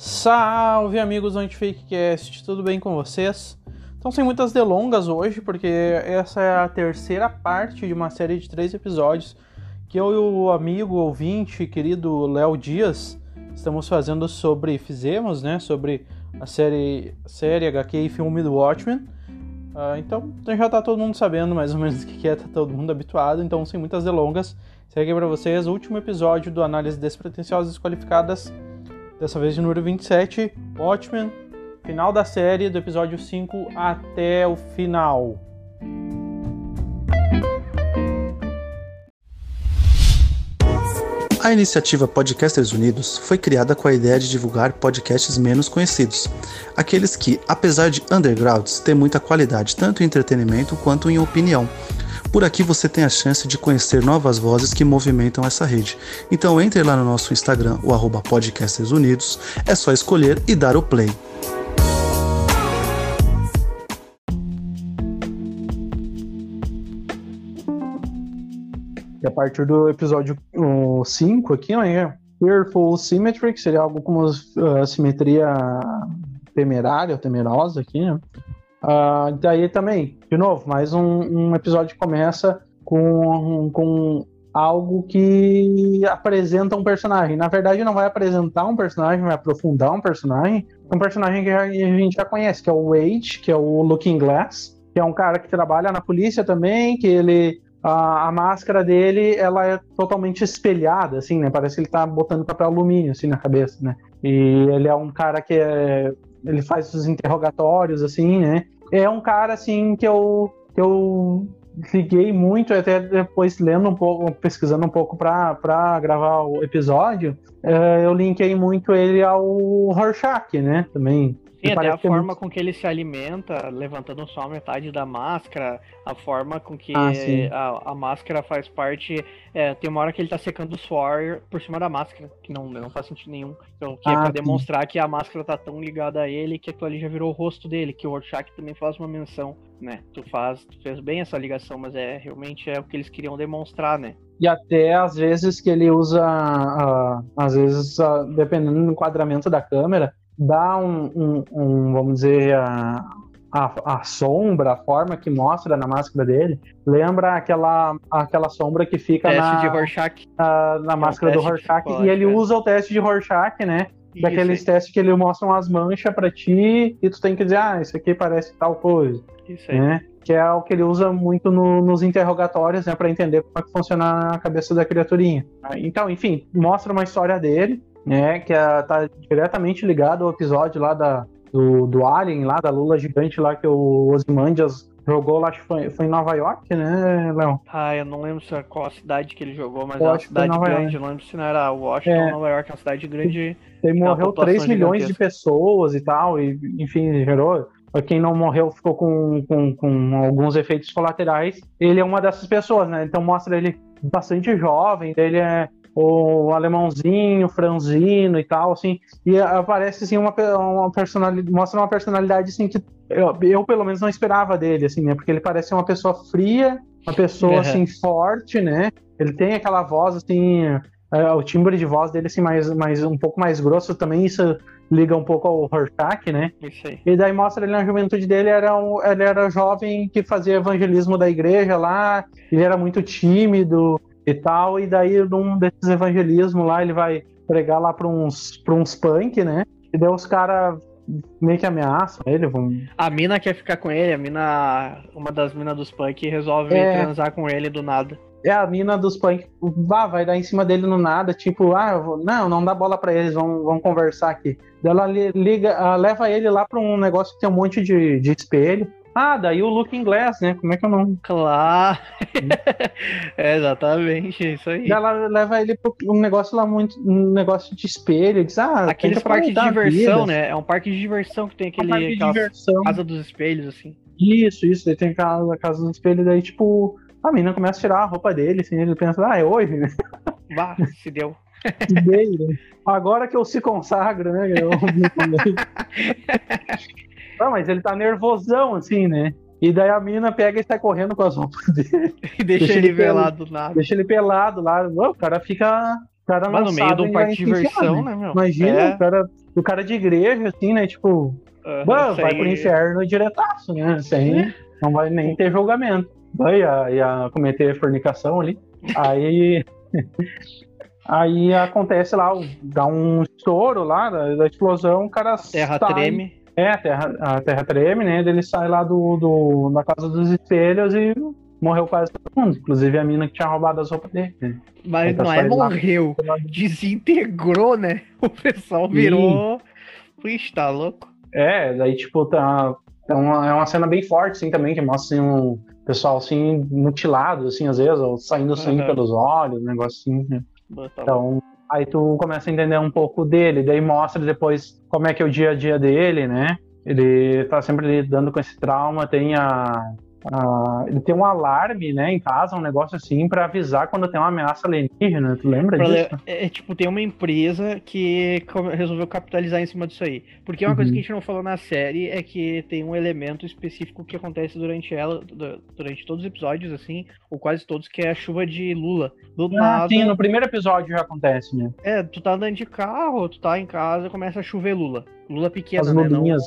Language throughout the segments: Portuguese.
Salve amigos do Antifakecast, tudo bem com vocês? Então sem muitas delongas hoje, porque essa é a terceira parte de uma série de três episódios que eu e o amigo ouvinte querido Léo Dias estamos fazendo sobre, fizemos, né, sobre a série, série HQ e filme do Watchmen. Uh, então já tá todo mundo sabendo mais ou menos o que é, tá todo mundo habituado, então sem muitas delongas, segue para vocês o último episódio do Análise Despretensiosas Qualificadas dessa vez número 27, Watchmen, final da série, do episódio 5 até o final. A iniciativa Podcasters Unidos foi criada com a ideia de divulgar podcasts menos conhecidos, aqueles que, apesar de undergrounds, têm muita qualidade tanto em entretenimento quanto em opinião por aqui você tem a chance de conhecer novas vozes que movimentam essa rede. Então entre lá no nosso Instagram, o arroba Podcasters Unidos, é só escolher e dar o play. E a partir do episódio 5 aqui, né, Fearful Symmetry, que seria algo como uh, simetria temerária, temerosa aqui, né? Uh, daí também, de novo, mais um, um episódio que começa com, com algo que apresenta um personagem. Na verdade, não vai apresentar um personagem, vai aprofundar um personagem. Um personagem que a gente já conhece, que é o Wade, que é o Looking Glass, que é um cara que trabalha na polícia também, que ele a, a, máscara dele ela é totalmente espelhada, assim, né? Parece que ele tá botando papel alumínio assim na cabeça, né? E ele é um cara que é, ele faz os interrogatórios, assim, né? É um cara, assim, que eu, que eu liguei muito, até depois lendo um pouco, pesquisando um pouco para gravar o episódio, é, eu linkei muito ele ao Rorschach, né? Também Sim, até a é forma muito... com que ele se alimenta, levantando só a metade da máscara, a forma com que ah, a, a, máscara faz parte. É, tem uma hora que ele tá secando o suor por cima da máscara, que não, não faz sentido nenhum. Então, que é ah, é pra sim. demonstrar que a máscara tá tão ligada a ele que aquilo ali já virou o rosto dele, que o Rorschach também faz uma menção, né? Tu faz, tu fez bem essa ligação, mas é realmente é o que eles queriam demonstrar, né? E até às vezes que ele usa, uh, às vezes, uh, dependendo do enquadramento da câmera, dá um, um, um vamos dizer, a, a, a, sombra, a forma que mostra na máscara dele, lembra aquela, aquela sombra que fica teste na, de Rorschach. na, na é máscara do Rorschach. e ele é. usa o teste de Rorschach, né? Isso, Daqueles testes que ele mostra umas manchas para ti e tu tem que dizer, ah, isso aqui parece tal coisa. Isso aí. Né? Que é o que ele usa muito no, nos interrogatórios, né, para entender como é que funciona a cabeça da criaturinha. Então, enfim, mostra uma história dele, né, que é, tá diretamente ligado ao episódio lá da, do, do Alien, lá da Lula gigante lá que o Ozymandias jogou lá, acho que foi, foi em Nova York, né, Léo? Ah, eu não lembro se é qual a cidade que ele jogou, mas é uma cidade grande, eu não lembro se não era Washington é. ou Nova York, é uma cidade grande. Ele morreu 3 milhões de pessoas e tal, e enfim, gerou. Quem não morreu ficou com, com, com alguns efeitos colaterais. Ele é uma dessas pessoas, né? Então mostra ele bastante jovem, ele é o alemãozinho, franzino e tal, assim, e aparece assim uma, uma personalidade, mostra uma personalidade assim que eu, eu, pelo menos não esperava dele, assim, né? Porque ele parece uma pessoa fria, uma pessoa uhum. assim forte, né? Ele tem aquela voz assim, é, o timbre de voz dele assim mais, mais um pouco mais grosso também, isso liga um pouco ao Rorschach, né? E daí mostra ele na juventude dele, era um, ele era jovem que fazia evangelismo da igreja lá, ele era muito tímido, e tal, e daí num desses evangelismos lá ele vai pregar lá para uns, pra uns punk, né? E daí os caras meio que ameaçam ele. Vão... A mina quer ficar com ele, a mina, uma das minas dos punk resolve é... transar com ele do nada. É, a mina dos punk ah, vai dar em cima dele no nada, tipo, ah, vou... não, não dá bola para eles, vão, vão conversar aqui. Daí ela liga, leva ele lá para um negócio que tem um monte de, de espelho. Ah, daí o Looking Glass, né? Como é que é o nome? Claro! é exatamente, isso aí. Ela leva ele para um negócio lá muito. um negócio de espelho. Diz, ah, Aqueles parques de diversão, né? É um parque de diversão que tem aquele. É um diversão. Casa dos espelhos, assim. Isso, isso. Daí tem a casa, dos espelhos, daí, tipo, a menina começa a tirar a roupa dele, assim, ele pensa, ah, é hoje, né? Bah, se deu. Dei, Agora que eu se consagro, né? Eu... Não, mas ele tá nervosão, assim, né? E daí a mina pega e sai correndo com as roupas dele. E deixa, deixa ele, pelado do nada. Deixa ele pelado lá. O cara fica. cara Mas no meio do parque de diversão, né, meu? Imagina, é. o, cara, o cara de igreja, assim, né? Tipo, uh, vai pro inferno diretaço, né? Sem, é. Não vai nem ter julgamento. Vai, ia, ia cometer fornicação ali. Aí. Aí acontece lá, dá um estouro lá da, da explosão, o cara Terra sai, treme. É, a terra, a terra treme, né? Ele sai lá do, do, da casa dos espelhos e morreu quase todo mundo, inclusive a mina que tinha roubado as roupas dele. Né? Mas tá não é morreu, lá. desintegrou, né? O pessoal virou. Puxa, tá louco. É, daí tipo, tá. É uma, é uma cena bem forte, assim, também, que mostra assim, um pessoal assim, mutilado, assim, às vezes, ou saindo sangue uhum. pelos olhos, um negócio assim, né? Então, aí tu começa a entender um pouco dele, daí mostra depois como é que é o dia a dia dele, né? Ele tá sempre lidando com esse trauma, tem a, Uh, ele tem um alarme, né, em casa, um negócio assim, para avisar quando tem uma ameaça alienígena. Tu lembra disso? É, é, tipo, tem uma empresa que resolveu capitalizar em cima disso aí. Porque uma uhum. coisa que a gente não falou na série é que tem um elemento específico que acontece durante ela, durante todos os episódios, assim, ou quase todos, que é a chuva de Lula. Do ah, nada. Sim, no primeiro episódio já acontece, né? É, tu tá andando de carro, tu tá em casa, começa a chover Lula. Lula pequena, As né? Lulinhas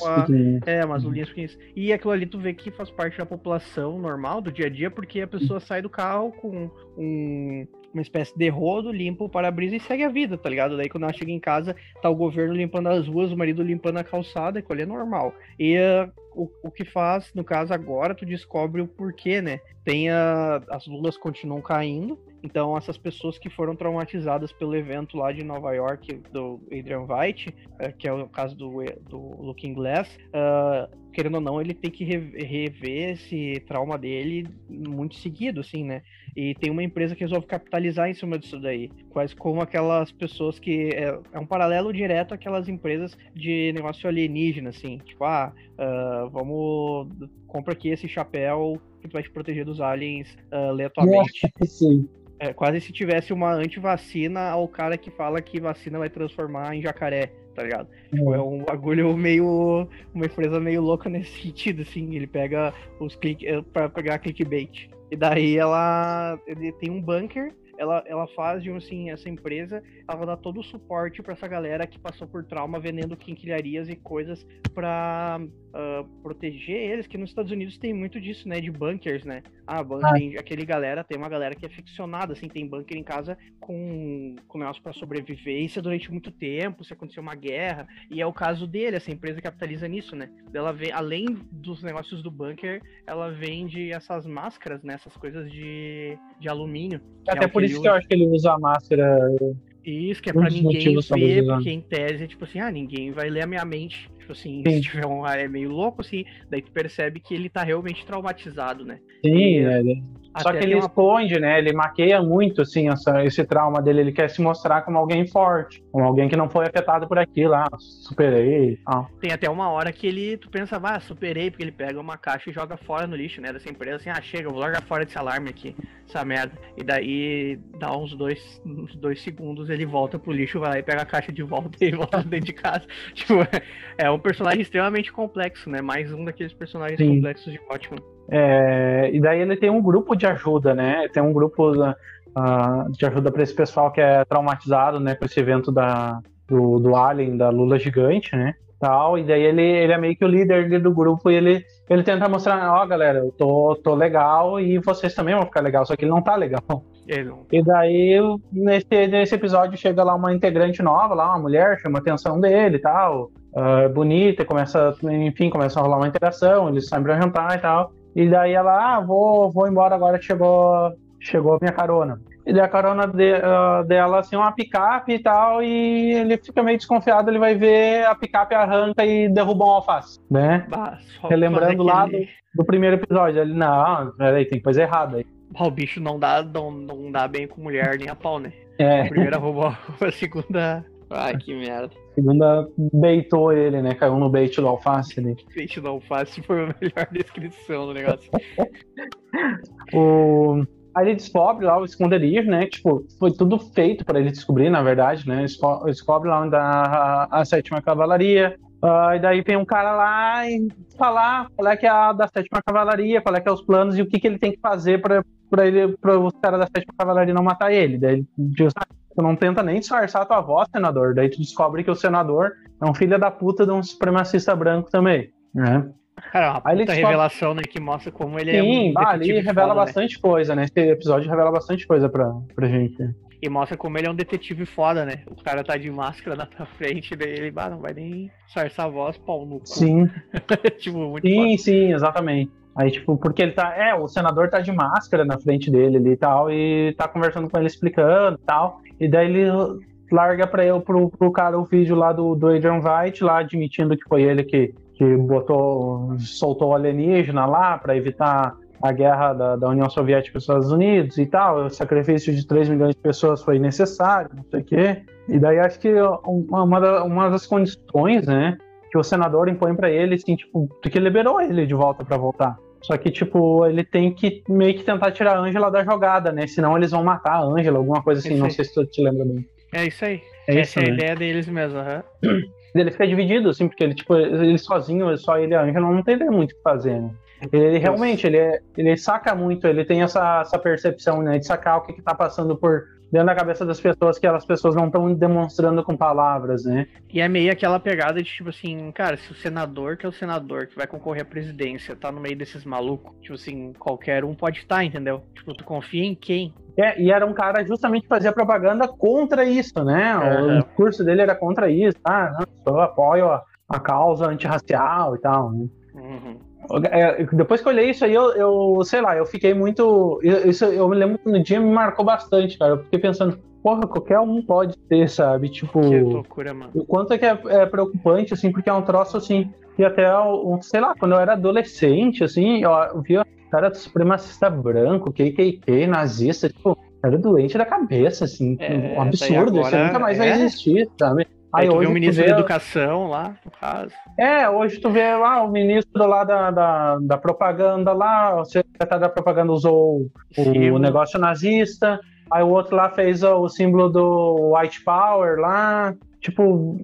É, umas lulinhas pequenas. E aquilo ali tu vê que faz parte da população normal, do dia a dia, porque a pessoa sai do carro com um, uma espécie de rodo, limpa o para-brisa e segue a vida, tá ligado? Daí quando ela chega em casa, tá o governo limpando as ruas, o marido limpando a calçada, aquilo ali é normal. E uh, o, o que faz, no caso agora, tu descobre o porquê, né? Tem a, as lulas continuam caindo, então, essas pessoas que foram traumatizadas pelo evento lá de Nova York do Adrian White, eh, que é o caso do, do Looking Glass, uh, querendo ou não, ele tem que rever esse trauma dele muito seguido, assim, né? E tem uma empresa que resolve capitalizar em cima disso daí. Quase como aquelas pessoas que. É, é um paralelo direto àquelas empresas de negócio alienígena, assim. Tipo, ah, uh, vamos. Compra aqui esse chapéu que vai te proteger dos aliens uh, aleatoriamente. Sim. É quase se tivesse uma antivacina ao cara que fala que vacina vai transformar em jacaré, tá ligado? Tipo, é um bagulho meio. Uma empresa meio louca nesse sentido, assim. Ele pega os click. É, pra pegar clickbait. E daí ela. Ele tem um bunker ela, ela faz, de assim, essa empresa, ela vai dar todo o suporte para essa galera que passou por trauma vendendo quinquilharias e coisas para uh, ah, proteger eles, que nos Estados Unidos tem muito disso, né, de bunkers, né? Ah, bunker, ah. aquele galera, tem uma galera que é ficcionada, assim, tem bunker em casa com, com negócio para sobrevivência durante muito tempo, se acontecer uma guerra, e é o caso dele, essa empresa capitaliza nisso, né? Ela vem, além dos negócios do bunker, ela vende essas máscaras, né, essas coisas de, de alumínio. Até é por isso isso que eu acho que ele usa a máscara. Isso, que é pra ninguém ver, porque em tese, tipo assim, ah, ninguém vai ler a minha mente. Tipo assim, Sim. se tiver um ar é meio louco, assim, daí tu percebe que ele tá realmente traumatizado, né? Sim, e, é. Só que ele uma... esconde, né? Ele maqueia muito, assim, essa, esse trauma dele. Ele quer se mostrar como alguém forte, como alguém que não foi afetado por aquilo, ah, superei ah. Tem até uma hora que ele, tu pensa, ah, superei, porque ele pega uma caixa e joga fora no lixo, né? Dessa empresa, assim, ah, chega, eu vou largar fora desse alarme aqui, essa merda. E daí, dá uns dois, uns dois segundos, ele volta pro lixo, vai lá e pega a caixa de volta e volta dentro de casa. Tipo, é um personagem extremamente complexo, né? Mais um daqueles personagens Sim. complexos de Batman. É, e daí ele tem um grupo de ajuda, né? Tem um grupo uh, de ajuda para esse pessoal que é traumatizado, né? Com esse evento da, do, do Alien, da Lula gigante, né? Tal, e daí ele, ele é meio que o líder do grupo e ele, ele tenta mostrar, ó, oh, galera, eu tô, tô legal e vocês também vão ficar legal, só que ele não tá legal. E daí, nesse, nesse episódio, chega lá uma integrante nova, lá, uma mulher, chama a atenção dele e tal, uh, bonita, começa, enfim, começa a rolar uma interação, eles saem pra jantar e tal. E daí ela, ah, vou, vou embora agora chegou, chegou a minha carona. E daí a carona de, uh, dela, assim, uma picape e tal, e ele fica meio desconfiado, ele vai ver a picape arranca e derruba um alface, né? Bah, Relembrando lá do, do, primeiro episódio, ele, não, peraí, tem coisa errada aí. O bicho não dá, não, não dá bem com mulher nem a pau, né? É. A primeira roubou, a segunda Ai, que merda. Segunda beitou ele, né? Caiu no bait do alface ali. Bait do alface foi a melhor descrição do negócio. o... Aí ele descobre lá o esconderijo, né? Tipo, foi tudo feito para ele descobrir, na verdade, né? Descobre lá onde a, a sétima cavalaria. Uh, e daí vem um cara lá e falar qual é que é a da sétima cavalaria, qual é que é os planos e o que, que ele tem que fazer para ele, para os caras da sétima cavalaria não matar ele. Daí ele diz, ah, Tu não tenta nem disfarçar a tua voz, senador. Daí tu descobre que o senador é um filho da puta de um supremacista branco também, né? Cara, uma puta revelação, né, que mostra como ele Sim, é um bah, ali revela foda, né? bastante né? coisa, né? Esse episódio revela bastante coisa pra, pra gente. E mostra como ele é um detetive foda, né? O cara tá de máscara na tua frente, daí ele, bah, não vai nem sarçar a voz, pau no cu. Sim. tipo, muito Sim, foda. sim, exatamente. Aí, tipo, porque ele tá. É, o senador tá de máscara na frente dele ali e tal, e tá conversando com ele explicando e tal. E daí ele larga pra eu, pro, pro cara o vídeo lá do, do Adrian White, lá admitindo que foi ele que, que botou, soltou o alienígena lá para evitar a guerra da, da, União Soviética os Estados Unidos e tal, o sacrifício de 3 milhões de pessoas foi necessário, não sei o quê. E daí acho que uma, uma das condições, né, que o senador impõe para ele, assim, tipo, porque liberou ele de volta para voltar. Só que, tipo, ele tem que meio que tentar tirar a Ângela da jogada, né? Senão eles vão matar a Ângela, alguma coisa assim, não sei se tu te lembra bem. É isso aí. É Essa isso, é a né? ideia deles mesmo, uhum. Ele fica dividido, assim, porque ele, tipo, ele sozinho, só ele e a Ângela não tem muito o que fazer, né? Ele realmente, ele, é, ele saca muito, ele tem essa, essa percepção, né, de sacar o que, que tá passando por dentro da cabeça das pessoas que as pessoas não estão demonstrando com palavras, né? E é meio aquela pegada de tipo assim, cara, se o senador, que é o senador que vai concorrer à presidência, tá no meio desses malucos, tipo assim, qualquer um pode estar, tá, entendeu? Tipo, tu confia em quem? É, e era um cara justamente que fazia propaganda contra isso, né? Uhum. O curso dele era contra isso, ah, não, eu apoio a, a causa antirracial e tal, né? Uhum. É, depois que eu olhei isso aí, eu, eu, sei lá, eu fiquei muito. Isso eu me lembro que no dia me marcou bastante, cara. Eu fiquei pensando, porra, qualquer um pode ter, sabe? Tipo. Que loucura, mano. O quanto é que é, é preocupante, assim, porque é um troço assim. E até, sei lá, quando eu era adolescente, assim, eu, eu via cara supremacista branco, KKK, nazista, tipo, era doente da cabeça, assim. É, um absurdo, isso nunca mais é? vai existir, sabe? Aí, tu hoje vê o ministro vê... da Educação lá, no caso. É, hoje tu vê lá o ministro lá da, da, da propaganda lá, o secretário da propaganda usou o, o negócio nazista, aí o outro lá fez o, o símbolo do White Power lá, tipo,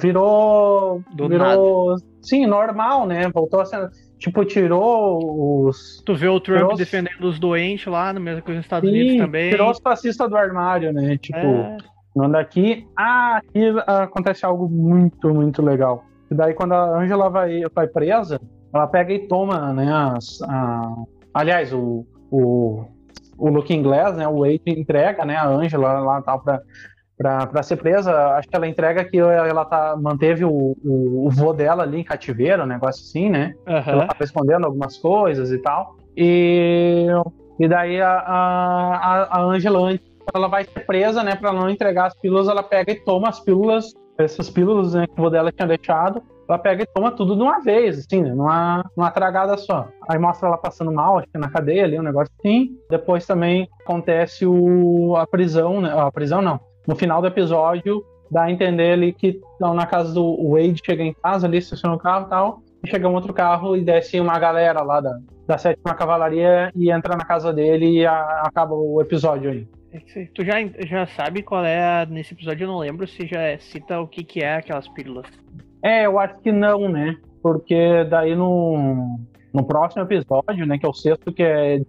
virou. Do virou. Nada. Sim, normal, né? Voltou a ser. Tipo, tirou os. Tu vê o Trump defendendo os doentes lá, no mesmo que os Estados Sim, Unidos também. Tirou os fascistas do armário, né? Tipo. É. Manda aqui. Ah, aqui acontece algo muito, muito legal. E daí, quando a Angela vai, vai presa, ela pega e toma, né? As, a... Aliás, o, o, o Looking Glass, né? O Wade entrega, né? A Angela lá tal pra, pra, pra ser presa. Acho que ela entrega que ela tá, manteve o, o, o vô dela ali em cativeiro, um negócio assim, né? Uhum. Ela tava escondendo algumas coisas e tal. E, e daí a, a, a Angela, ela vai presa, né, para não entregar as pílulas, ela pega e toma as pílulas, essas pílulas né, que o dela tinha deixado, ela pega e toma tudo de uma vez, assim, né, numa, numa tragada só. Aí mostra ela passando mal, acho que na cadeia ali, um negócio assim. Depois também acontece o, a prisão, né, a prisão não, no final do episódio, dá a entender ali que na casa do Wade, chega em casa ali, estaciona o carro e tal, e chega um outro carro e desce uma galera lá da, da sétima cavalaria e entra na casa dele e a, acaba o episódio aí. É tu já, já sabe qual é a, nesse episódio, eu não lembro se já cita o que, que é aquelas pílulas. É, eu acho que não, né? Porque daí no, no próximo episódio, né, que é o sexto, que é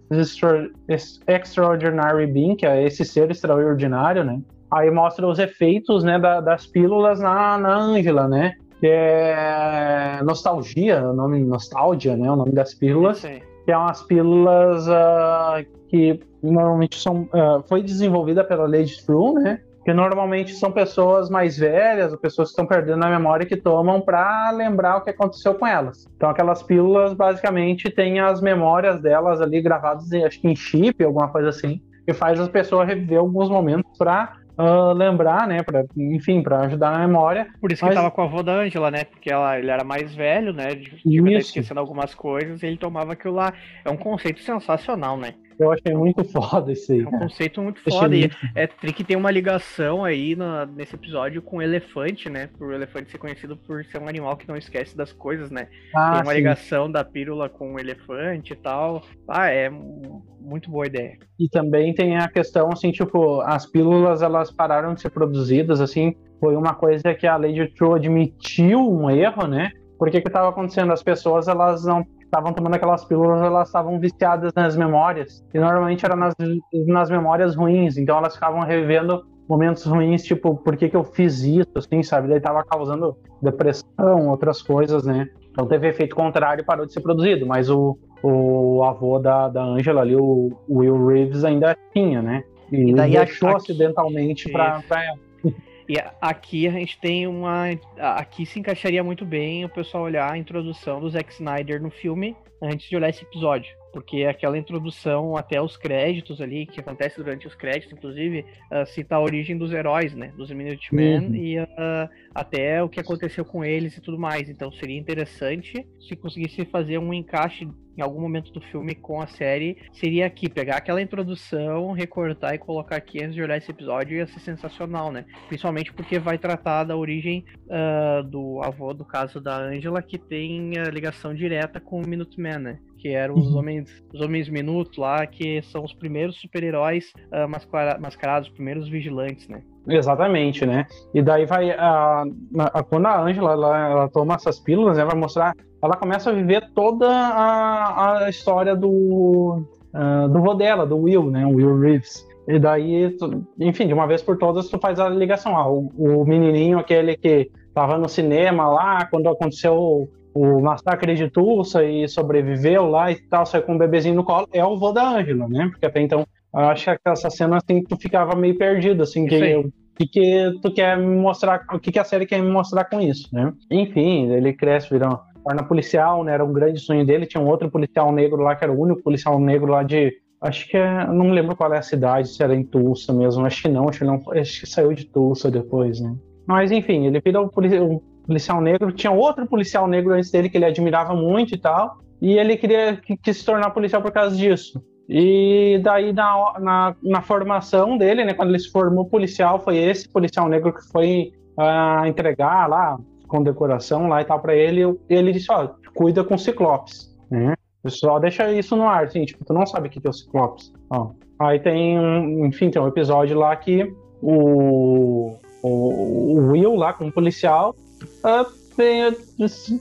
Extraordinary Being, que é esse ser extraordinário, né? Aí mostra os efeitos, né, da, das pílulas na, na Angela, né? Que é nostalgia, o nome nostalgia, né? O nome das pílulas. Sim. Que é umas pílulas uh, que normalmente são, uh, foi desenvolvida pela Lady True, né? Que normalmente são pessoas mais velhas, ou pessoas que estão perdendo a memória que tomam para lembrar o que aconteceu com elas. Então aquelas pílulas basicamente têm as memórias delas ali gravadas, acho que em chip, alguma coisa assim, que faz as pessoas reviver alguns momentos para uh, lembrar, né? Pra, enfim, para ajudar na memória. Por isso Mas... que tava com a avó da Ângela, né? Porque ela, ele era mais velho, né? De, de esquecendo algumas coisas e ele tomava aquilo lá. É um conceito sensacional, né? Eu achei muito foda isso aí. É um conceito muito foda. E é, tem que ter uma ligação aí na, nesse episódio com o elefante, né? Por o elefante ser conhecido por ser um animal que não esquece das coisas, né? Ah, tem uma sim. ligação da pílula com o elefante e tal. Ah, é muito boa ideia. E também tem a questão, assim, tipo, as pílulas elas pararam de ser produzidas, assim, foi uma coisa que a Lady True admitiu um erro, né? Porque que estava acontecendo? As pessoas elas não estavam tomando aquelas pílulas, elas estavam viciadas nas memórias. E normalmente era nas, nas memórias ruins, então elas ficavam revivendo momentos ruins, tipo, por que, que eu fiz isso, assim, sabe? Daí tava causando depressão, outras coisas, né? Então teve efeito contrário e parou de ser produzido, mas o, o avô da, da Angela ali, o, o Will Reeves, ainda tinha, né? E, e daí deixou acidentalmente para ela. E aqui a gente tem uma. Aqui se encaixaria muito bem o pessoal olhar a introdução do Zack Snyder no filme antes de olhar esse episódio. Porque aquela introdução até os créditos ali, que acontece durante os créditos, inclusive, uh, cita a origem dos heróis, né? Dos Minutemen uhum. e uh, até o que aconteceu com eles e tudo mais. Então seria interessante se conseguisse fazer um encaixe em algum momento do filme com a série, seria aqui, pegar aquela introdução, recortar e colocar aqui antes de olhar esse episódio ia ser sensacional, né? Principalmente porque vai tratar da origem uh, do avô, do caso da Angela, que tem ligação direta com o Minuteman, né? que eram os uhum. homens, os homens minutos lá, que são os primeiros super-heróis uh, mascarados, os primeiros vigilantes, né? Exatamente, né? E daí vai a, a quando a Angela ela, ela, toma essas pílulas, ela vai mostrar, ela começa a viver toda a, a história do uh, do vô dela, do Will, né? O Will Reeves. E daí, tu, enfim, de uma vez por todas, tu faz a ligação. Ah, o, o menininho, aquele que tava no cinema lá, quando aconteceu o massacre de Tulsa e sobreviveu lá e tal, saiu com um bebezinho no colo, é o vô da Ângela, né? Porque até então, eu acho que essa cena, assim, tu ficava meio perdido, assim, que, o que, que tu quer me mostrar, o que, que a série quer me mostrar com isso, né? Enfim, ele cresce, vira torna policial, né? Era um grande sonho dele, tinha um outro policial negro lá, que era o único policial negro lá de Acho que é. Não me lembro qual é a cidade, se era em Tulsa mesmo. Acho que não, acho que, não, acho que saiu de Tulsa depois, né? Mas enfim, ele vira o, policial negro. Tinha outro policial negro antes dele que ele admirava muito e tal. E ele queria que, que se tornar policial por causa disso. E daí, na, na, na, formação dele, né, quando ele se formou policial, foi esse policial negro que foi uh, entregar lá, com decoração lá e tal, para ele. Ele disse: Ó, cuida com ciclopes. Né? Só deixa isso no ar, assim, tipo, tu não sabe o que é o ciclopes. Ó. Aí tem, enfim, tem um episódio lá que o, o, o Will lá, como policial, uh,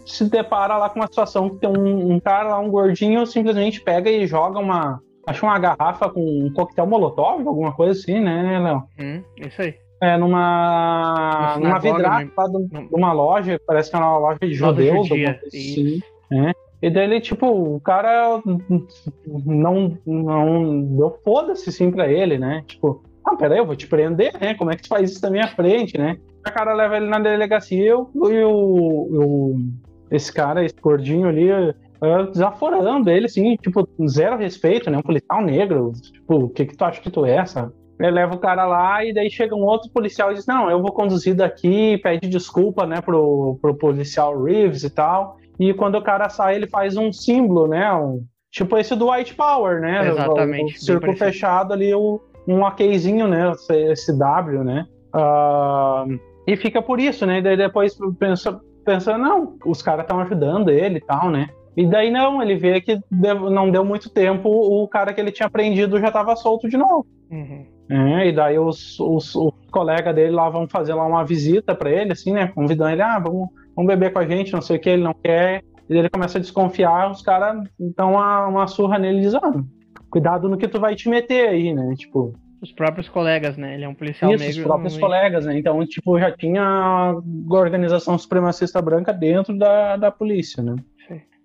se depara lá com uma situação que tem um, um, cara lá, um gordinho, simplesmente pega e joga uma. Acho uma garrafa com um coquetel molotov, alguma coisa assim, né, Léo? Hum, isso aí. É, numa, numa vidraça de uma loja, parece que é uma loja de judeus, judia, assim, né? E daí ele, tipo, o cara não, não deu foda-se sim pra ele, né? Tipo, ah, peraí, eu vou te prender, né? Como é que tu faz isso na minha frente, né? A cara leva ele na delegacia e o, o, esse cara, esse gordinho ali, desaforando ele, assim, tipo, zero respeito, né? Um policial negro, tipo, o que que tu acha que tu é, sabe? Ele leva o cara lá e daí chega um outro policial e diz, não, eu vou conduzir daqui, pede desculpa, né, pro, pro policial Reeves e tal. E quando o cara sai, ele faz um símbolo, né, um, tipo esse do White Power, né? Exatamente. O, o círculo fechado ali, o, um OKzinho, né, esse W, né? Uh, e fica por isso, né? E daí depois pensa, pensa não, os caras estão ajudando ele e tal, né? E daí não, ele vê que deu, não deu muito tempo, o cara que ele tinha prendido já estava solto de novo. Uhum. É, e daí os, os, os colegas dele lá vão fazer lá uma visita para ele, assim, né? Convidando ele, ah, vamos, vamos beber com a gente, não sei o que, ele não quer. E ele começa a desconfiar, os caras dão uma, uma surra nele e dizem, ah, cuidado no que tu vai te meter aí, né? Tipo, os próprios colegas, né? Ele é um policial Isso, negro. Os próprios colegas, né? Então, tipo, já tinha a organização supremacista branca dentro da, da polícia, né?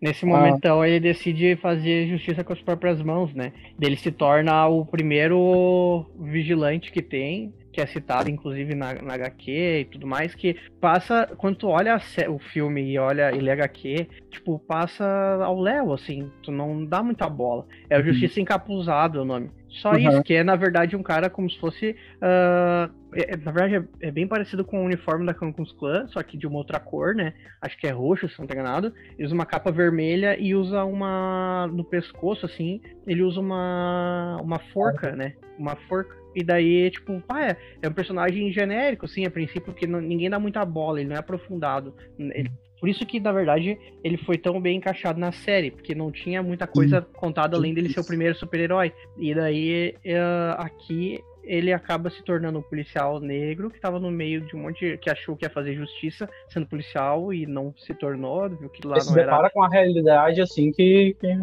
Nesse momento, ah. então, ele decide fazer justiça com as próprias mãos, né? Ele se torna o primeiro vigilante que tem, que é citado, inclusive, na, na HQ e tudo mais, que passa, quando tu olha o filme e olha ele é HQ, tipo, passa ao léu, assim, tu não dá muita bola. É o uhum. Justiça Encapuzado o nome. Só uhum. isso, que é na verdade um cara como se fosse. Uh, é, na verdade é, é, bem parecido com o uniforme da Cancun's Clan, só que de uma outra cor, né? Acho que é roxo, se não tô enganado. Ele usa uma capa vermelha e usa uma. No pescoço, assim, ele usa uma. Uma forca, né? Uma forca. E daí, tipo, pá, é, é um personagem genérico, assim, a princípio, que não, ninguém dá muita bola, ele não é aprofundado. Ele, por isso que, na verdade, ele foi tão bem encaixado na série, porque não tinha muita coisa contada além dele ser o primeiro super-herói. E daí, uh, aqui, ele acaba se tornando um policial negro que estava no meio de um monte de, que achou que ia fazer justiça sendo policial e não se tornou, viu que lá ele não se depara com a realidade assim que, que...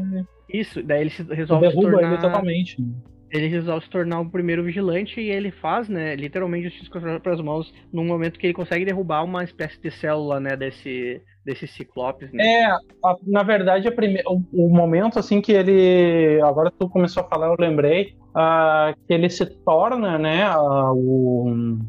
isso, daí ele se resolve derruba se tornar... ele totalmente. Ele resolve se tornar o primeiro vigilante e ele faz, né, literalmente justiça com as próprias mãos num momento que ele consegue derrubar uma espécie de célula, né, desse, desse Ciclopes, né? É, a, na verdade, a prime... o, o, momento, assim, que ele... Agora tu começou a falar, eu lembrei, uh, que ele se torna, né, uh, o...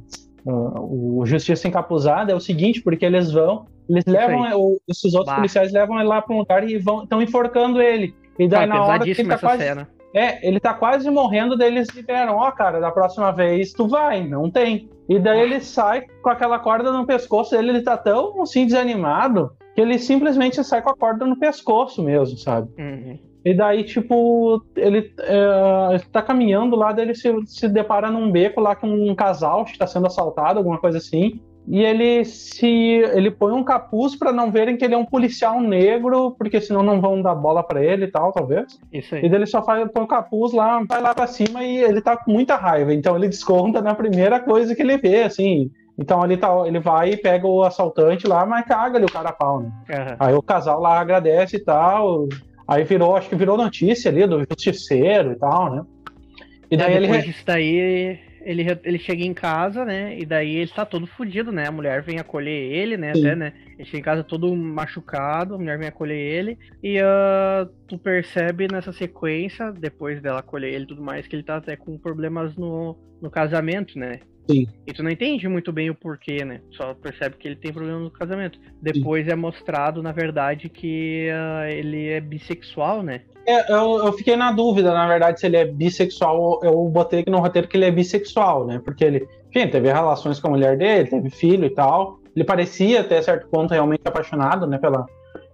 Uh, o Justiça Encapuzada é o seguinte, porque eles vão, eles levam, o, esses outros bah. policiais levam ele lá para um lugar e vão, estão enforcando ele. E daí ah, na hora que ele tá quase, cena. É, ele tá quase morrendo, daí eles liberam, ó, oh, cara, da próxima vez tu vai, não tem. E daí ele sai com aquela corda no pescoço dele, ele tá tão assim desanimado que ele simplesmente sai com a corda no pescoço mesmo, sabe? Uhum. E daí, tipo, ele, é, tá caminhando lá, daí ele se, se depara num beco lá com um casal que está sendo assaltado, alguma coisa assim e ele se ele põe um capuz para não verem que ele é um policial negro, porque senão não vão dar bola para ele e tal, talvez. Isso aí. E daí ele só faz põe o capuz lá, vai lá para cima e ele tá com muita raiva. Então ele desconta na primeira coisa que ele vê, assim. Então ele, tá, ele vai e pega o assaltante lá, mas caga ali o cara a pau, né? Uhum. Aí o casal lá agradece e tal. Aí virou, acho que virou notícia ali do justiceiro e tal, né? E daí é, depois ele. Disso daí ele, ele chega em casa, né? E daí ele tá todo fudido, né? A mulher vem acolher ele, né? Até, né? Ele chega em casa todo machucado, a mulher vem acolher ele. E uh, tu percebe nessa sequência, depois dela acolher ele e tudo mais, que ele tá até com problemas no, no casamento, né? Sim. E tu não entende muito bem o porquê, né? Só percebe que ele tem problema no casamento. Depois Sim. é mostrado, na verdade, que uh, ele é bissexual, né? É, eu, eu, fiquei na dúvida, na verdade, se ele é bissexual. Eu botei aqui no roteiro que ele é bissexual, né? Porque ele, enfim, teve relações com a mulher dele, teve filho e tal. Ele parecia, até certo ponto, realmente apaixonado, né, pela,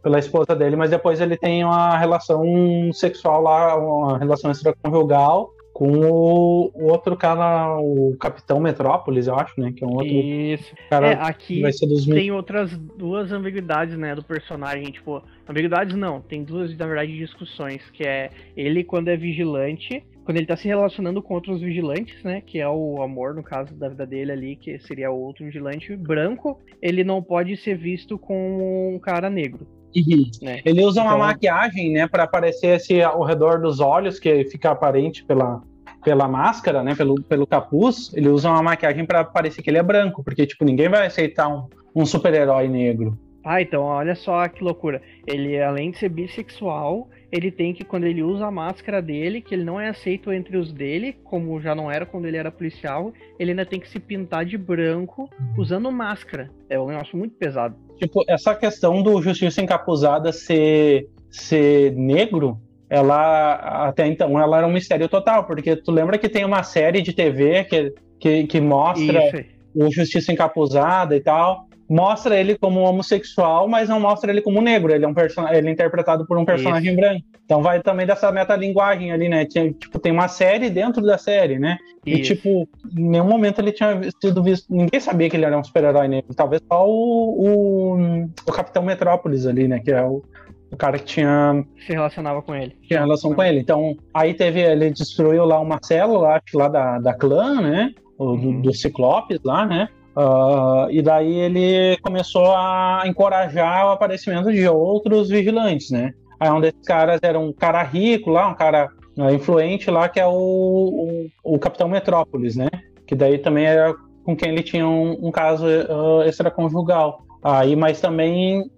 pela esposa dele, mas depois ele tem uma relação sexual lá, uma relação extraconjugal com o, outro cara, o Capitão Metrópolis, eu acho, né? Que é um outro Isso. cara. É, aqui tem outras duas ambiguidades, né, do personagem, tipo, ambiguidades não, tem duas, na verdade, discussões, que é ele quando é vigilante, quando ele tá se relacionando com outros vigilantes, né, que é o amor, no caso da vida dele ali, que seria outro vigilante branco, ele não pode ser visto com um cara negro. Uhum. Né? Ele usa uma então... maquiagem, né, para aparecer esse ao redor dos olhos, que fica aparente pela, pela máscara, né, pelo, pelo capuz. Ele usa uma maquiagem para parecer que ele é branco, porque, tipo, ninguém vai aceitar um, um super-herói negro. Ah, então, olha só que loucura. Ele, além de ser bissexual, ele tem que, quando ele usa a máscara dele, que ele não é aceito entre os dele, como já não era quando ele era policial, ele ainda tem que se pintar de branco usando máscara. É um negócio muito pesado. Tipo, essa questão do Justiça Encapuzada ser, ser negro, ela até então ela era um mistério total, porque tu lembra que tem uma série de TV que, que, que mostra Isso. o Justiça Encapuzada e tal mostra ele como homossexual, mas não mostra ele como negro. Ele é um ele é interpretado por um personagem Isso. branco. Então vai também dessa metalinguagem ali, né? Tipo, tem uma série dentro da série, né? Isso. E tipo, em nenhum momento ele tinha sido visto. Ninguém sabia que ele era um super-herói negro. Talvez só o, o, o Capitão Metrópolis ali, né? Que é o, o cara que tinha. Se relacionava com ele. Tinha relação com ele. Então, aí teve. Ele destruiu lá uma célula, acho lá da, da clã, né? O, do, uhum. do Ciclopes lá, né? Uh, e daí ele começou a encorajar o aparecimento de outros vigilantes, né? Aí um desses caras era um cara rico lá, um cara uh, influente lá, que é o, o, o, Capitão Metrópolis, né? Que daí também era com quem ele tinha um, um caso uh, extraconjugal. Aí, mas também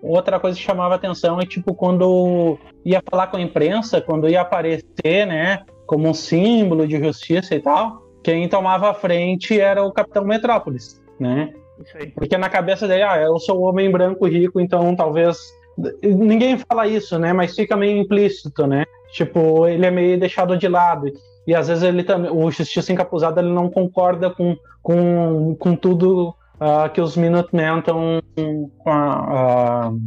outra coisa que chamava atenção é tipo quando ia falar com a imprensa, quando ia aparecer, né, como um símbolo de justiça e tal, quem tomava a frente era o Capitão Metrópolis, né? Porque na cabeça dele, ah, eu sou o homem branco rico, então talvez. Ninguém fala isso, né? Mas fica meio implícito, né? Tipo, ele é meio deixado de lado. E às vezes ele também. O Justiça Encapuzado ele não concorda com, com, com tudo uh, que os Minutemen estão. com a. Uh,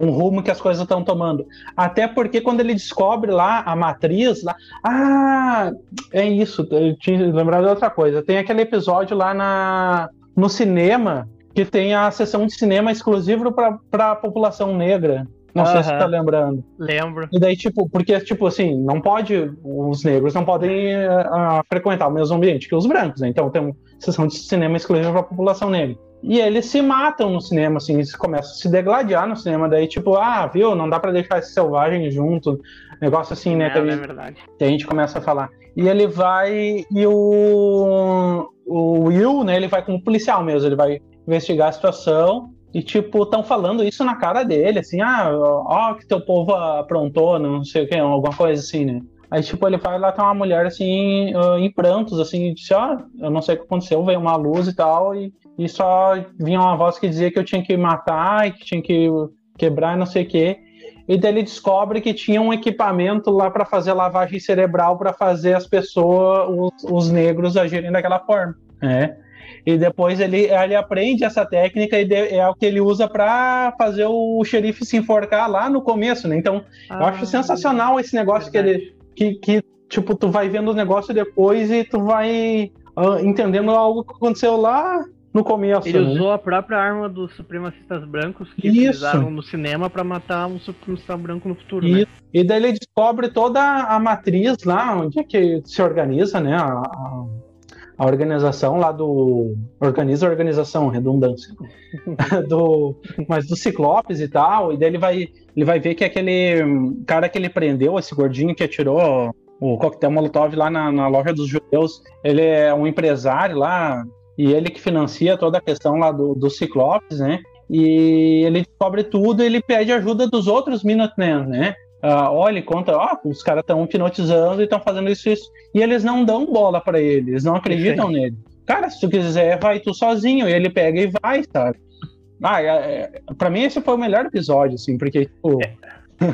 um rumo que as coisas estão tomando. Até porque quando ele descobre lá a matriz, lá, ah, é isso, eu tinha lembrado de outra coisa. Tem aquele episódio lá na, no cinema que tem a sessão de cinema exclusiva para a população negra. Não sei se você tá lembrando. Lembro. E daí, tipo, porque, tipo assim, não pode, os negros não podem uh, frequentar o mesmo ambiente que os brancos, né? Então tem uma sessão de cinema exclusiva para a população negra. E eles se matam no cinema, assim, eles começam a se degladiar no cinema. Daí, tipo, ah, viu, não dá para deixar esse selvagem junto. Negócio assim, né? É, que, a gente, é verdade. que a gente começa a falar. e ele vai. E o, o Will, né, ele vai como policial mesmo, ele vai investigar a situação. E, tipo, estão falando isso na cara dele, assim, ah, ó, que teu povo aprontou, não sei o que, alguma coisa assim, né? Aí, tipo, ele vai lá, tem uma mulher, assim, em prantos, assim, e disse, ó, eu não sei o que aconteceu, veio uma luz e tal, e, e só vinha uma voz que dizia que eu tinha que matar e que tinha que quebrar e não sei o que. E daí ele descobre que tinha um equipamento lá para fazer lavagem cerebral para fazer as pessoas, os, os, negros agirem daquela forma. Né? E depois ele, ele aprende essa técnica e de, é o que ele usa para fazer o xerife se enforcar lá no começo, né? Então, ah, eu acho ah, sensacional esse negócio verdade. que ele. Que, que, tipo, tu vai vendo o negócio depois e tu vai uh, entendendo algo que aconteceu lá no começo. Ele né? usou a própria arma dos supremacistas brancos que Isso. utilizaram no cinema para matar um supremacista branco no futuro, né? E daí ele descobre toda a matriz lá, onde é que se organiza, né? A, a, a organização lá do. Organiza a organização, redundância. do, mas do Ciclopes e tal. E daí ele vai, ele vai ver que aquele cara que ele prendeu, esse gordinho que atirou o coquetel Molotov lá na, na loja dos judeus, ele é um empresário lá e ele que financia toda a questão lá do, do Ciclopes, né? E ele descobre tudo e ele pede ajuda dos outros Minutemen, né? Uh, olha, ele conta, ó, oh, os caras estão hipnotizando e estão fazendo isso, isso. E eles não dão bola para ele, eles não acreditam Sim. nele. Cara, se tu quiser, vai tu sozinho. E ele pega e vai, sabe? Ah, é, é, pra mim esse foi o melhor episódio, assim, porque, tipo... É.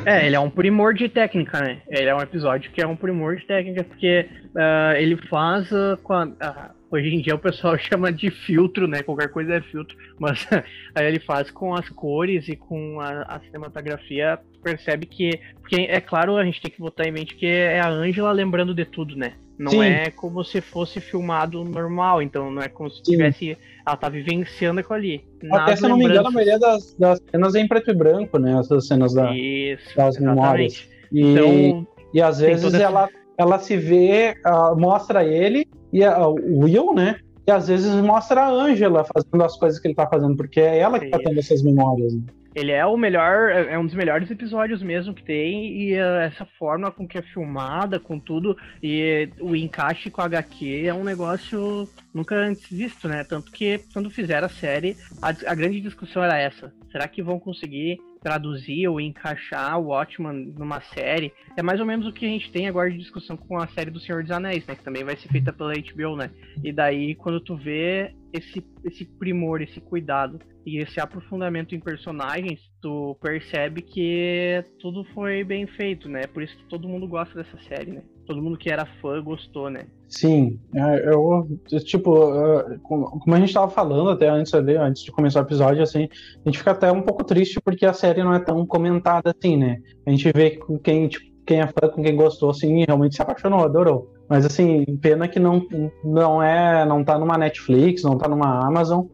É, ele é um primor de técnica, né? Ele é um episódio que é um primor de técnica, porque uh, ele faz uh, com a, uh, Hoje em dia o pessoal chama de filtro, né? Qualquer coisa é filtro. Mas aí ele faz com as cores e com a, a cinematografia, percebe que. Porque é claro, a gente tem que botar em mente que é a Ângela lembrando de tudo, né? Não Sim. é como se fosse filmado normal, então não é como se tivesse. Ela tá vivenciando aquilo ali. Até se eu não me engano, a maioria das, das cenas é em preto e branco, né? Essas cenas da, Isso, das exatamente. memórias. E, então, e às vezes ela, ela se vê, uh, mostra ele e a, o Will, né? E às vezes mostra a Angela fazendo as coisas que ele tá fazendo, porque é ela que tá tendo essas memórias. Né? Ele é o melhor, é, é um dos melhores episódios mesmo que tem, e uh, essa forma com que é filmada, com tudo, e o encaixe com a HQ é um negócio nunca antes visto, né? Tanto que quando fizeram a série, a, a grande discussão era essa. Será que vão conseguir traduzir ou encaixar o Watchman numa série. É mais ou menos o que a gente tem agora de discussão com a série do Senhor dos Anéis, né? Que também vai ser feita pela HBO, né? E daí, quando tu vê esse, esse primor, esse cuidado e esse aprofundamento em personagens, tu percebe que tudo foi bem feito, né? Por isso que todo mundo gosta dessa série, né? Todo mundo que era fã gostou, né? Sim, é, eu, tipo, é, como a gente estava falando até antes ali, antes de começar o episódio, assim, a gente fica até um pouco triste porque a série não é tão comentada assim, né? A gente vê que quem, tipo, quem é fã, com quem gostou, assim, realmente se apaixonou, adorou. Mas assim, pena que não, não é, não tá numa Netflix, não tá numa Amazon.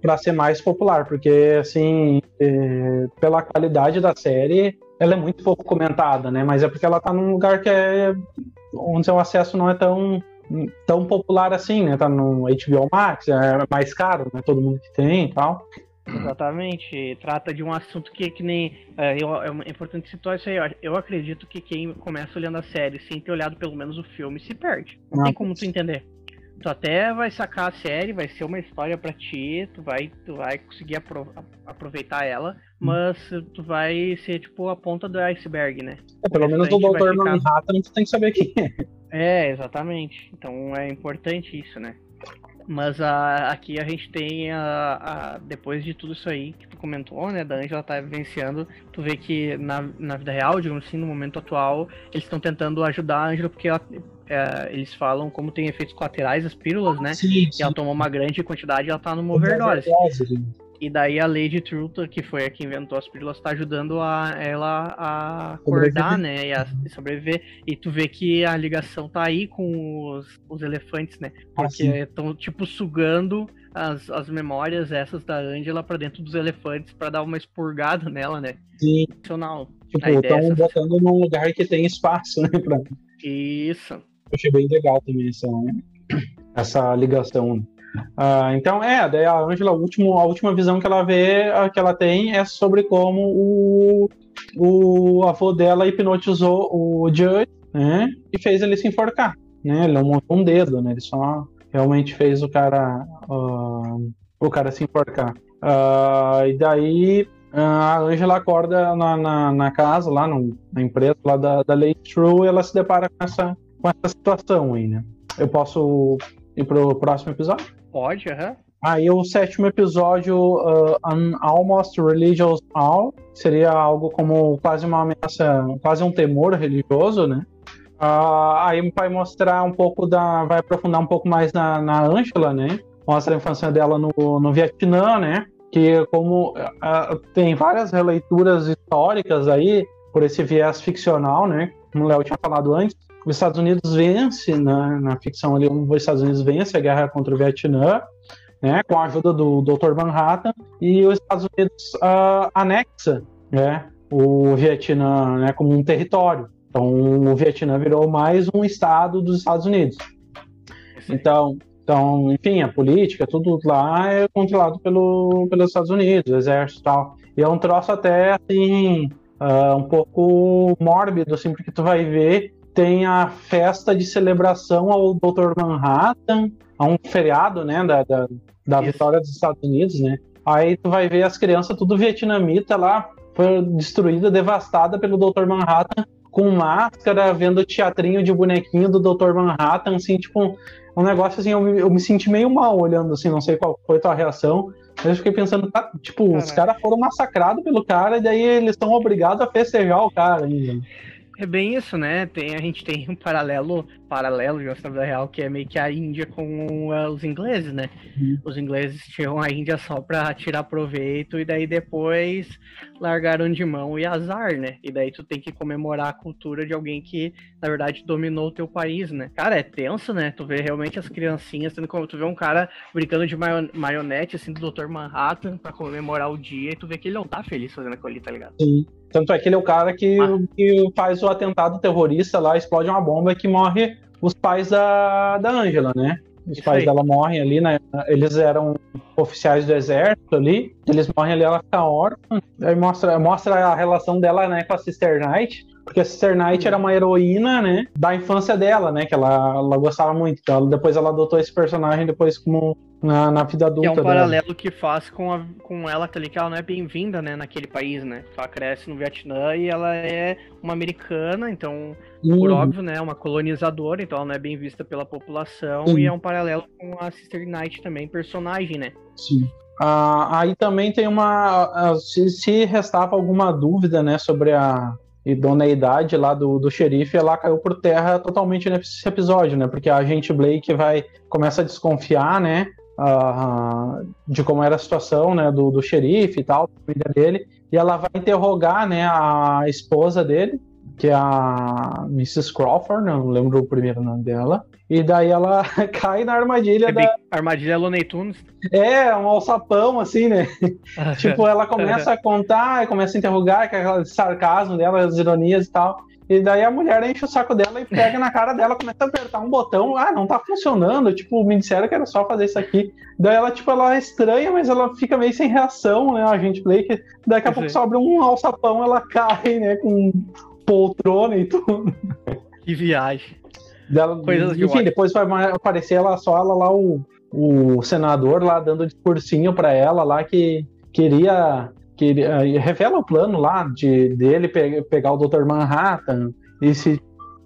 para ser mais popular, porque assim, é, pela qualidade da série, ela é muito pouco comentada, né? Mas é porque ela tá num lugar que é onde o acesso não é tão tão popular assim, né? Tá no HBO Max, é mais caro, né? Todo mundo que tem e tal. Exatamente. Trata de um assunto que, que nem. É, eu, é importante citar isso aí. Eu acredito que quem começa olhando a série sem ter olhado pelo menos o filme se perde. Não, tem como tu entender. Tu até vai sacar a série, vai ser uma história para ti, tu vai, tu vai conseguir apro aproveitar ela. Mas tu vai ser tipo a ponta do iceberg, né? É, pelo menos o Doutor ficar... Manhattan tu tem que saber quem é. É, exatamente. Então é importante isso, né? Mas a, aqui a gente tem a, a, depois de tudo isso aí que tu comentou, né, da Angela tá vivenciando, tu vê que na, na vida real, digamos assim, no momento atual, eles estão tentando ajudar a Angela porque ela, é, eles falam como tem efeitos colaterais as pílulas, né? Sim, sim. E ela tomou uma grande quantidade e ela tá numa overdose. E daí a Lady Truth, que foi a que inventou as pílulas, tá ajudando a, ela a acordar, né? E a sobreviver. E tu vê que a ligação tá aí com os, os elefantes, né? Ah, Porque estão, ah, tipo, sugando as, as memórias essas da Angela para dentro dos elefantes para dar uma expurgada nela, né? Sim. Funcional. Tipo, estão botando num lugar que tem espaço, né? Pra... Isso. Eu achei bem legal também essa, essa ligação. Uh, então, é, daí a Angela, a, a última visão que ela vê, que ela tem, é sobre como o, o avô dela hipnotizou o Judge né? E fez ele se enforcar, né? Ele não montou um dedo, né? Ele só realmente fez o cara uh, o cara se enforcar. Uh, e daí a Angela acorda na, na, na casa, lá no, na empresa lá da, da Lady True, e ela se depara com essa, com essa situação aí, né? Eu posso ir pro próximo episódio? Pode, aham. Aí o sétimo episódio, uh, An Almost Religious All, seria algo como quase uma ameaça, quase um temor religioso, né? Uh, aí vai mostrar um pouco da. vai aprofundar um pouco mais na, na Angela, né? Mostra a infância dela no, no Vietnã, né? Que como uh, tem várias releituras históricas aí, por esse viés ficcional, né? Como o Léo tinha falado antes, os Estados Unidos vence na, na ficção ali, os Estados Unidos vence a guerra contra o Vietnã, né, com a ajuda do Dr. Manhattan, e os Estados Unidos uh, anexa né, o Vietnã né, como um território. Então, o Vietnã virou mais um estado dos Estados Unidos. Então, então, enfim, a política, tudo lá é controlado pelo, pelos Estados Unidos, o exército e tal. E é um troço até, assim, uh, um pouco mórbido, assim, porque tu vai ver, tem a festa de celebração ao Dr. Manhattan, a um feriado, né, da, da, da vitória dos Estados Unidos, né? Aí tu vai ver as crianças tudo vietnamita lá, foi destruída, devastada pelo Dr. Manhattan, com máscara, vendo teatrinho de bonequinho do Dr. Manhattan, assim, tipo, um negócio assim, eu me, eu me senti meio mal olhando, assim, não sei qual foi a tua reação, mas eu fiquei pensando, tá, tipo, Caraca. os caras foram massacrados pelo cara, e daí eles estão obrigados a festejar o cara ainda. É bem isso, né? Tem, a gente tem um paralelo, paralelo de uma vida real, que é meio que a Índia com uh, os ingleses, né? Uhum. Os ingleses tinham a Índia só pra tirar proveito e daí depois largaram de mão e azar, né? E daí tu tem que comemorar a cultura de alguém que, na verdade, dominou o teu país, né? Cara, é tenso, né? Tu vê realmente as criancinhas, tendo como tu vê um cara brincando de maionete, assim, do Dr. Manhattan pra comemorar o dia e tu vê que ele não tá feliz fazendo aquilo ali, tá ligado? Sim. Tanto é que ele é o cara que, ah. que faz o atentado terrorista lá, explode uma bomba que morre os pais da, da Angela, né? Os Isso pais aí. dela morrem ali, né? Eles eram oficiais do exército ali, eles morrem ali, ela fica órfã. Aí mostra, mostra a relação dela, né, com a Sister Knight, porque a Sister Knight era uma heroína, né, da infância dela, né, que ela, ela gostava muito. Então, depois ela adotou esse personagem depois como na, na vida adulta. Que é um paralelo dela. que faz com, a, com ela, tá ali, que ela não é bem-vinda, né, naquele país, né? Ela cresce no Vietnã e ela é uma americana, então, uhum. por óbvio, né, uma colonizadora, então ela não é bem vista pela população uhum. e é um paralelo com a Sister Knight também, personagem, né? Sim. Ah, aí também tem uma. Se, se restava alguma dúvida, né, sobre a idoneidade lá do, do xerife, ela caiu por terra totalmente nesse episódio, né? Porque a agente Blake vai começa a desconfiar, né? uh, de como era a situação né, do, do xerife e tal, dele, e ela vai interrogar né, a esposa dele, que é a Mrs. Crawford, não lembro o primeiro nome dela, e daí ela cai na armadilha é da... Armadilha Looney Tunes. É, um alçapão, assim, né? tipo, ela começa a contar, começa a interrogar, com aquele sarcasmo dela, as ironias e tal. E daí a mulher enche o saco dela e pega na cara dela, começa a apertar um botão. Ah, não tá funcionando. Tipo, me disseram que era só fazer isso aqui. Daí ela, tipo, ela é estranha, mas ela fica meio sem reação, né? A gente Blake. Daqui a pouco sobra um alçapão, ela cai, né? Com poltrona e tudo. Que viagem. Dela, Coisas enfim, depois vai aparecer ela só ela lá, o, o senador lá dando discursinho para ela lá que queria que ele, uh, revela o plano lá de dele pe pegar o Dr. Manhattan e se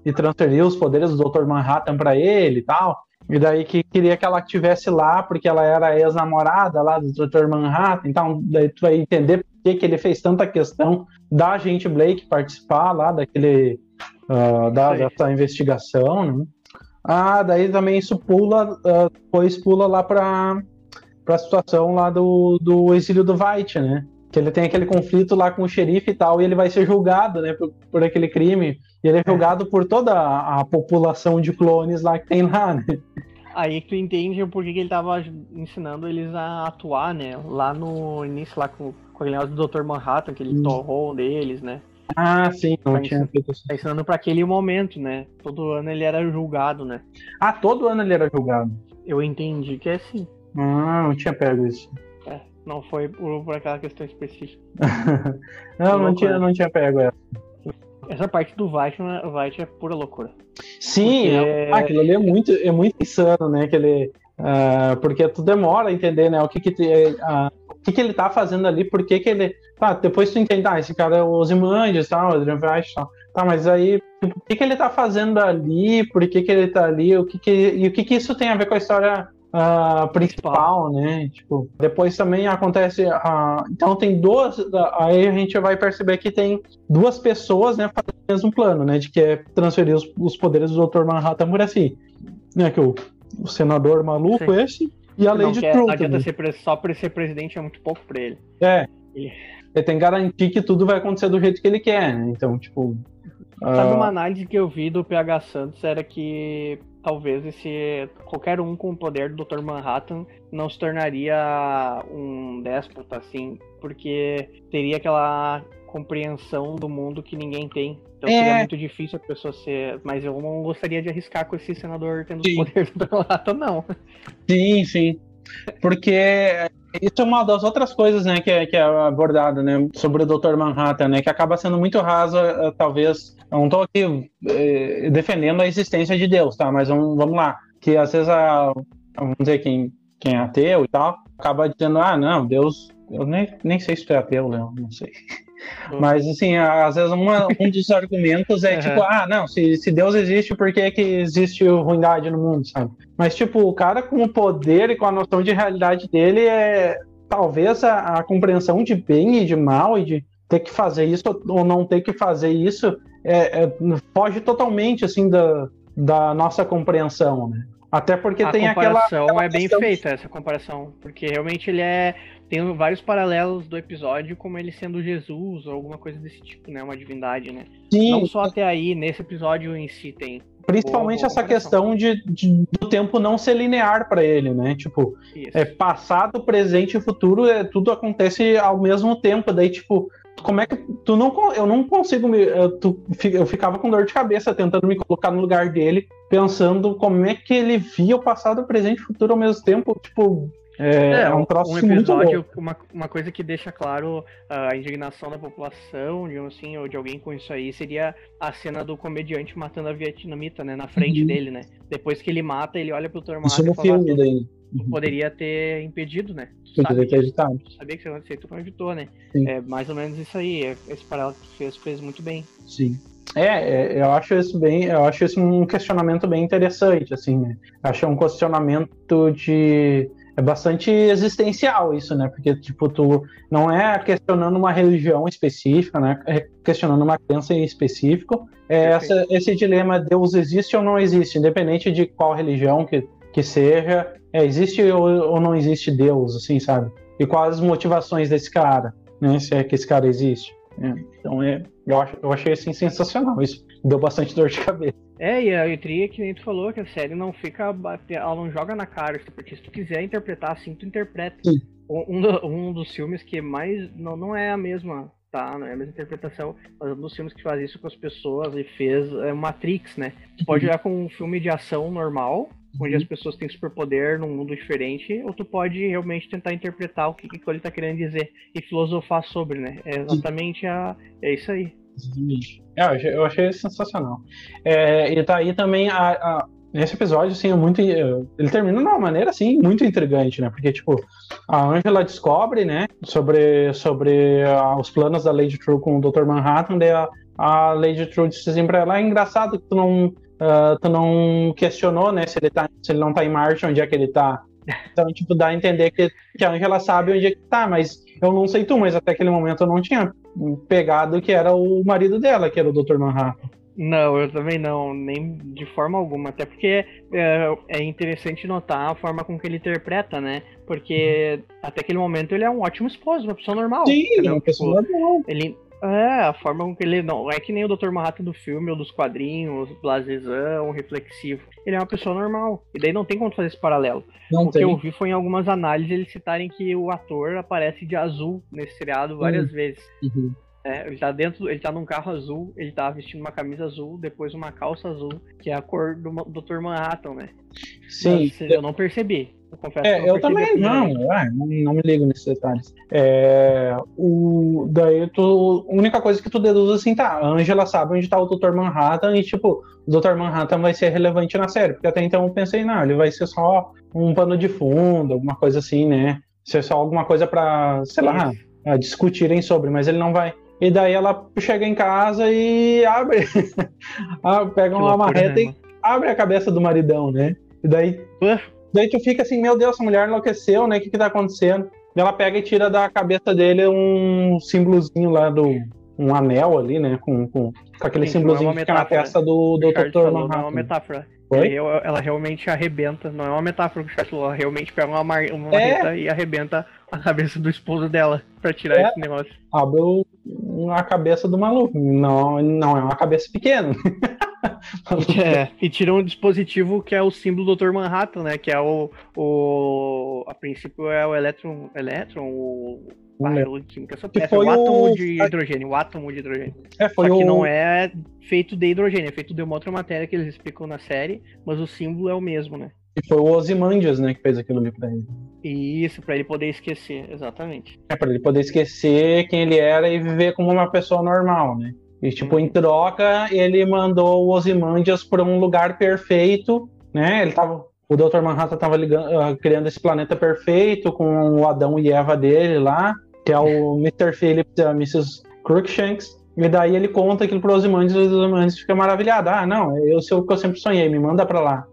e transferir os poderes do Dr. Manhattan para ele e tal. E daí que queria que ela estivesse lá porque ela era ex-namorada lá do Dr. Manhattan. Então, daí tu vai entender que, que ele fez tanta questão da gente Blake participar lá daquele uh, da, dessa investigação, né? Ah, daí também isso pula, uh, depois pula lá para a situação lá do, do exílio do White, né? que ele tem aquele conflito lá com o xerife e tal, e ele vai ser julgado, né, por, por aquele crime. E ele é, é. julgado por toda a, a, população de clones lá que tem lá, né? Aí tu entende o porquê que ele tava ensinando eles a atuar, né? Lá no início, lá com, com aquele negócio do Dr. Manhattan, que ele hum. torrou deles, né? Ah, sim, não tá tinha feito isso. Tá ensinando pra aquele momento, né? Todo ano ele era julgado, né? Ah, todo ano ele era julgado. Eu entendi que é assim. Ah, não tinha pego isso. Não foi por, por aquela questão específica. não, não tinha, não tinha pego essa. Essa parte do White é pura loucura. Sim, é... Ah, aquilo ali é muito, é muito insano, né? Aquele, uh, porque tu demora a entender, né? O que que, te, uh, que que ele tá fazendo ali, por que que ele... Tá, depois tu entende, ah, esse cara é o Ozymandias, tá, o Adrian tal. Tá, mas aí, tipo, o que que ele tá fazendo ali, por que que ele tá ali, o que que, e o que que isso tem a ver com a história uh, principal, né? Tipo, depois também acontece. Uh, então tem duas. Aí a gente vai perceber que tem duas pessoas, né, fazendo o mesmo plano, né? De que é transferir os, os poderes do Dr. Manhattan por assim. Né, que o, o senador maluco Sim. esse e a lei de Truth. Não adianta ser, só por ser presidente é muito pouco para ele. É. E... Ele tem que garantir que tudo vai acontecer do jeito que ele quer, né? Então, tipo. Sabe uh... uma análise que eu vi do PH Santos era que talvez esse qualquer um com o poder do Dr. Manhattan não se tornaria um déspota assim, porque teria aquela compreensão do mundo que ninguém tem. Então é... seria muito difícil a pessoa ser. Mas eu não gostaria de arriscar com esse senador tendo sim. os poderes do. Manhattan, não. Sim, sim. Porque isso é uma das outras coisas, né, que é, que é abordado, né, sobre o Dr. Manhattan, né, que acaba sendo muito raso, eh, talvez. Eu não estou aqui eh, defendendo a existência de Deus, tá? Mas vamos, vamos lá, que às vezes a, vamos dizer quem quem é ateu e tal acaba dizendo, ah, não, Deus, eu nem, nem sei se tu é ateu, Leão, não sei. Mas, assim, às vezes uma, um dos argumentos é tipo, ah, não, se, se Deus existe, por que, que existe ruindade no mundo, sabe? Mas, tipo, o cara com o poder e com a noção de realidade dele é talvez a, a compreensão de bem e de mal e de ter que fazer isso ou não ter que fazer isso é, é, foge totalmente, assim, da, da nossa compreensão, né? Até porque a tem aquela. A comparação é bem feita, essa comparação. Porque realmente ele é tem vários paralelos do episódio como ele sendo Jesus ou alguma coisa desse tipo, né? Uma divindade, né? Sim. Não só até aí, nesse episódio em si tem. Principalmente boa, boa essa questão de, de, do tempo não ser linear para ele, né? Tipo, Isso. é passado, presente e futuro, é, tudo acontece ao mesmo tempo. Daí, tipo, como é que tu não eu não consigo me eu, tu, eu ficava com dor de cabeça tentando me colocar no lugar dele pensando como é que ele via o passado o presente e o futuro ao mesmo tempo tipo é, é, é um troço um episódio, uma, uma coisa que deixa claro a indignação da população, de, assim, ou de alguém com isso aí, seria a cena do comediante matando a vietnamita, né, na frente uhum. dele, né? Depois que ele mata, ele olha pro Tormata e fala, filme daí. Uhum. poderia ter impedido, né? Tu poderia ter evitado. Sabia que isso ia acontecer, tu não evitou, né? Sim. É mais ou menos isso aí, é, esse paralelo que fez, fez muito bem. Sim. É, é, eu acho isso bem, eu acho isso um questionamento bem interessante, assim, né? Acho um questionamento de é bastante existencial isso, né? Porque, tipo, tu não é questionando uma religião específica, né? É questionando uma crença em específico. É essa, esse dilema, Deus existe ou não existe, independente de qual religião que, que seja, é, existe ou, ou não existe Deus, assim, sabe? E quais as motivações desse cara, né? Se é que esse cara existe. É, então, é, eu, acho, eu achei, assim, sensacional isso. Deu bastante dor de cabeça. É, e a Etria, que nem tu falou, que a série não fica. Ela não joga na cara, porque se tu quiser interpretar assim, tu interpreta. Sim. Um, do, um dos filmes que mais. Não, não é a mesma, tá? Não é a mesma interpretação, mas um dos filmes que faz isso com as pessoas e fez é Matrix, né? Tu pode uhum. olhar com um filme de ação normal, onde uhum. as pessoas têm superpoder num mundo diferente, ou tu pode realmente tentar interpretar o que, que ele tá querendo dizer e filosofar sobre, né? É exatamente a, é isso aí. Exatamente. É, eu achei sensacional. É, e tá aí também a, a, esse episódio, assim, é muito. Ele termina de uma maneira, assim, muito intrigante, né? Porque, tipo, a Angela descobre, né, sobre, sobre uh, os planos da Lady True com o Dr. Manhattan, daí a, a Lady True disse assim pra ela: é engraçado que tu não, uh, tu não questionou, né, se ele, tá, se ele não tá em marcha, onde é que ele tá. Então, tipo, dá a entender que, que a Angela sabe onde é que tá, mas eu não sei tu, mas até aquele momento eu não tinha pegado que era o marido dela, que era o Dr. Manhattan. Não, eu também não, nem de forma alguma. Até porque é, é, interessante notar a forma com que ele interpreta, né? Porque até aquele momento ele é um ótimo esposo, uma pessoa normal. Sim, é uma pessoa tipo, normal. Ele, é, a forma com que ele. Não é que nem o Dr. Manhattan do filme ou dos quadrinhos, blasezão, reflexivo. Ele é uma pessoa normal. E daí não tem como fazer esse paralelo. Não o tem. que eu vi foi em algumas análises eles citarem que o ator aparece de azul nesse seriado várias uhum. vezes. Uhum. É, ele tá dentro, ele tá num carro azul, ele tá vestindo uma camisa azul, depois uma calça azul, que é a cor do Dr. Manhattan, né? Sim. Mas, eu não percebi. Eu confesso é, eu também não, é, não, não, me ligo nesses detalhes. É, o, daí tu, a única coisa que tu deduz assim, tá, a Angela sabe onde tá o Dr. Manhattan e tipo, o Dr. Manhattan vai ser relevante na série, porque até então eu pensei, não, ele vai ser só um pano de fundo, alguma coisa assim, né? Ser só alguma coisa para, sei lá, discutirem sobre, mas ele não vai. E daí ela chega em casa e abre, ah, pega uma marreta né, e abre a cabeça do maridão, né? E daí, daí tu fica assim, meu Deus, essa mulher enlouqueceu, né? O que que tá acontecendo? E ela pega e tira da cabeça dele um símbolozinho lá do um anel ali, né? Com, com, com aquele Sim, símbolozinho é que fica na testa do, do Dr. Não é uma metáfora. Ela realmente arrebenta, não é uma metáfora que o Charles falou, ela realmente pega uma, mar... uma é. marreta e arrebenta a cabeça do esposo dela pra tirar é. esse negócio. Abre a cabeça do maluco. Não, não é uma cabeça pequena. é, e tira um dispositivo que é o símbolo do Dr. Manhattan, né? Que é o. o a princípio é o elétron. Elétron, o. Química, peça, o átomo de hidrogênio, o átomo de hidrogênio. É, só que o... não é feito de hidrogênio, é feito de uma outra matéria que eles explicam na série, mas o símbolo é o mesmo, né? E foi o Ozymandias, né, que fez aquilo ali pra ele. Isso, pra ele poder esquecer, exatamente. É, pra ele poder esquecer quem ele era e viver como uma pessoa normal, né? E, tipo, em troca, ele mandou o Ozymandias para um lugar perfeito, né? Ele tava... O Dr. Manhattan tava ligando, uh, criando esse planeta perfeito com o Adão e Eva dele lá, que é o Mr. Phillips e a Mrs. Crookshanks. E daí ele conta aquilo pro Ozymandias e o Ozymandias fica maravilhado. Ah, não, eu sei o que eu sempre sonhei, me manda pra lá.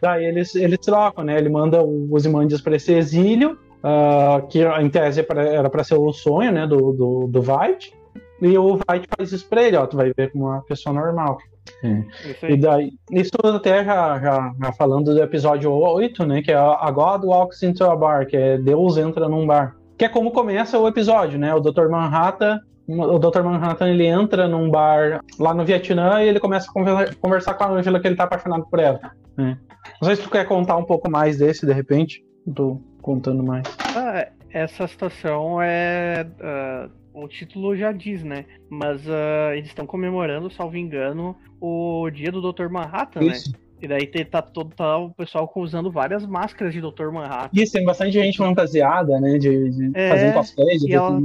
Daí eles, eles trocam, né? Ele manda o Ozymandias para esse exílio, uh, que em tese era para ser o sonho, né, do, do, do White. E o White faz isso pra ele, ó, tu vai ver como uma pessoa normal. É. E daí, isso até já, já, já, falando do episódio 8, né, que é a God Walks into a Bar, que é Deus entra num bar. Que é como começa o episódio, né, o Dr. Manhattan o Dr. Manhattan ele entra num bar lá no Vietnã e ele começa a conversar com a Angela que ele tá apaixonado por ela. Né? Não sei se tu quer contar um pouco mais desse, de repente. tô contando mais. Ah, essa situação é. Uh, o título já diz, né? Mas uh, eles estão comemorando, salvo engano, o dia do Dr. Manhattan, né? Isso. né? E daí tá todo tá o pessoal usando várias máscaras de Dr. Manhattan. Isso, tem bastante gente fantasiada, né? De, de é, fazendo cosplay. De e, ela,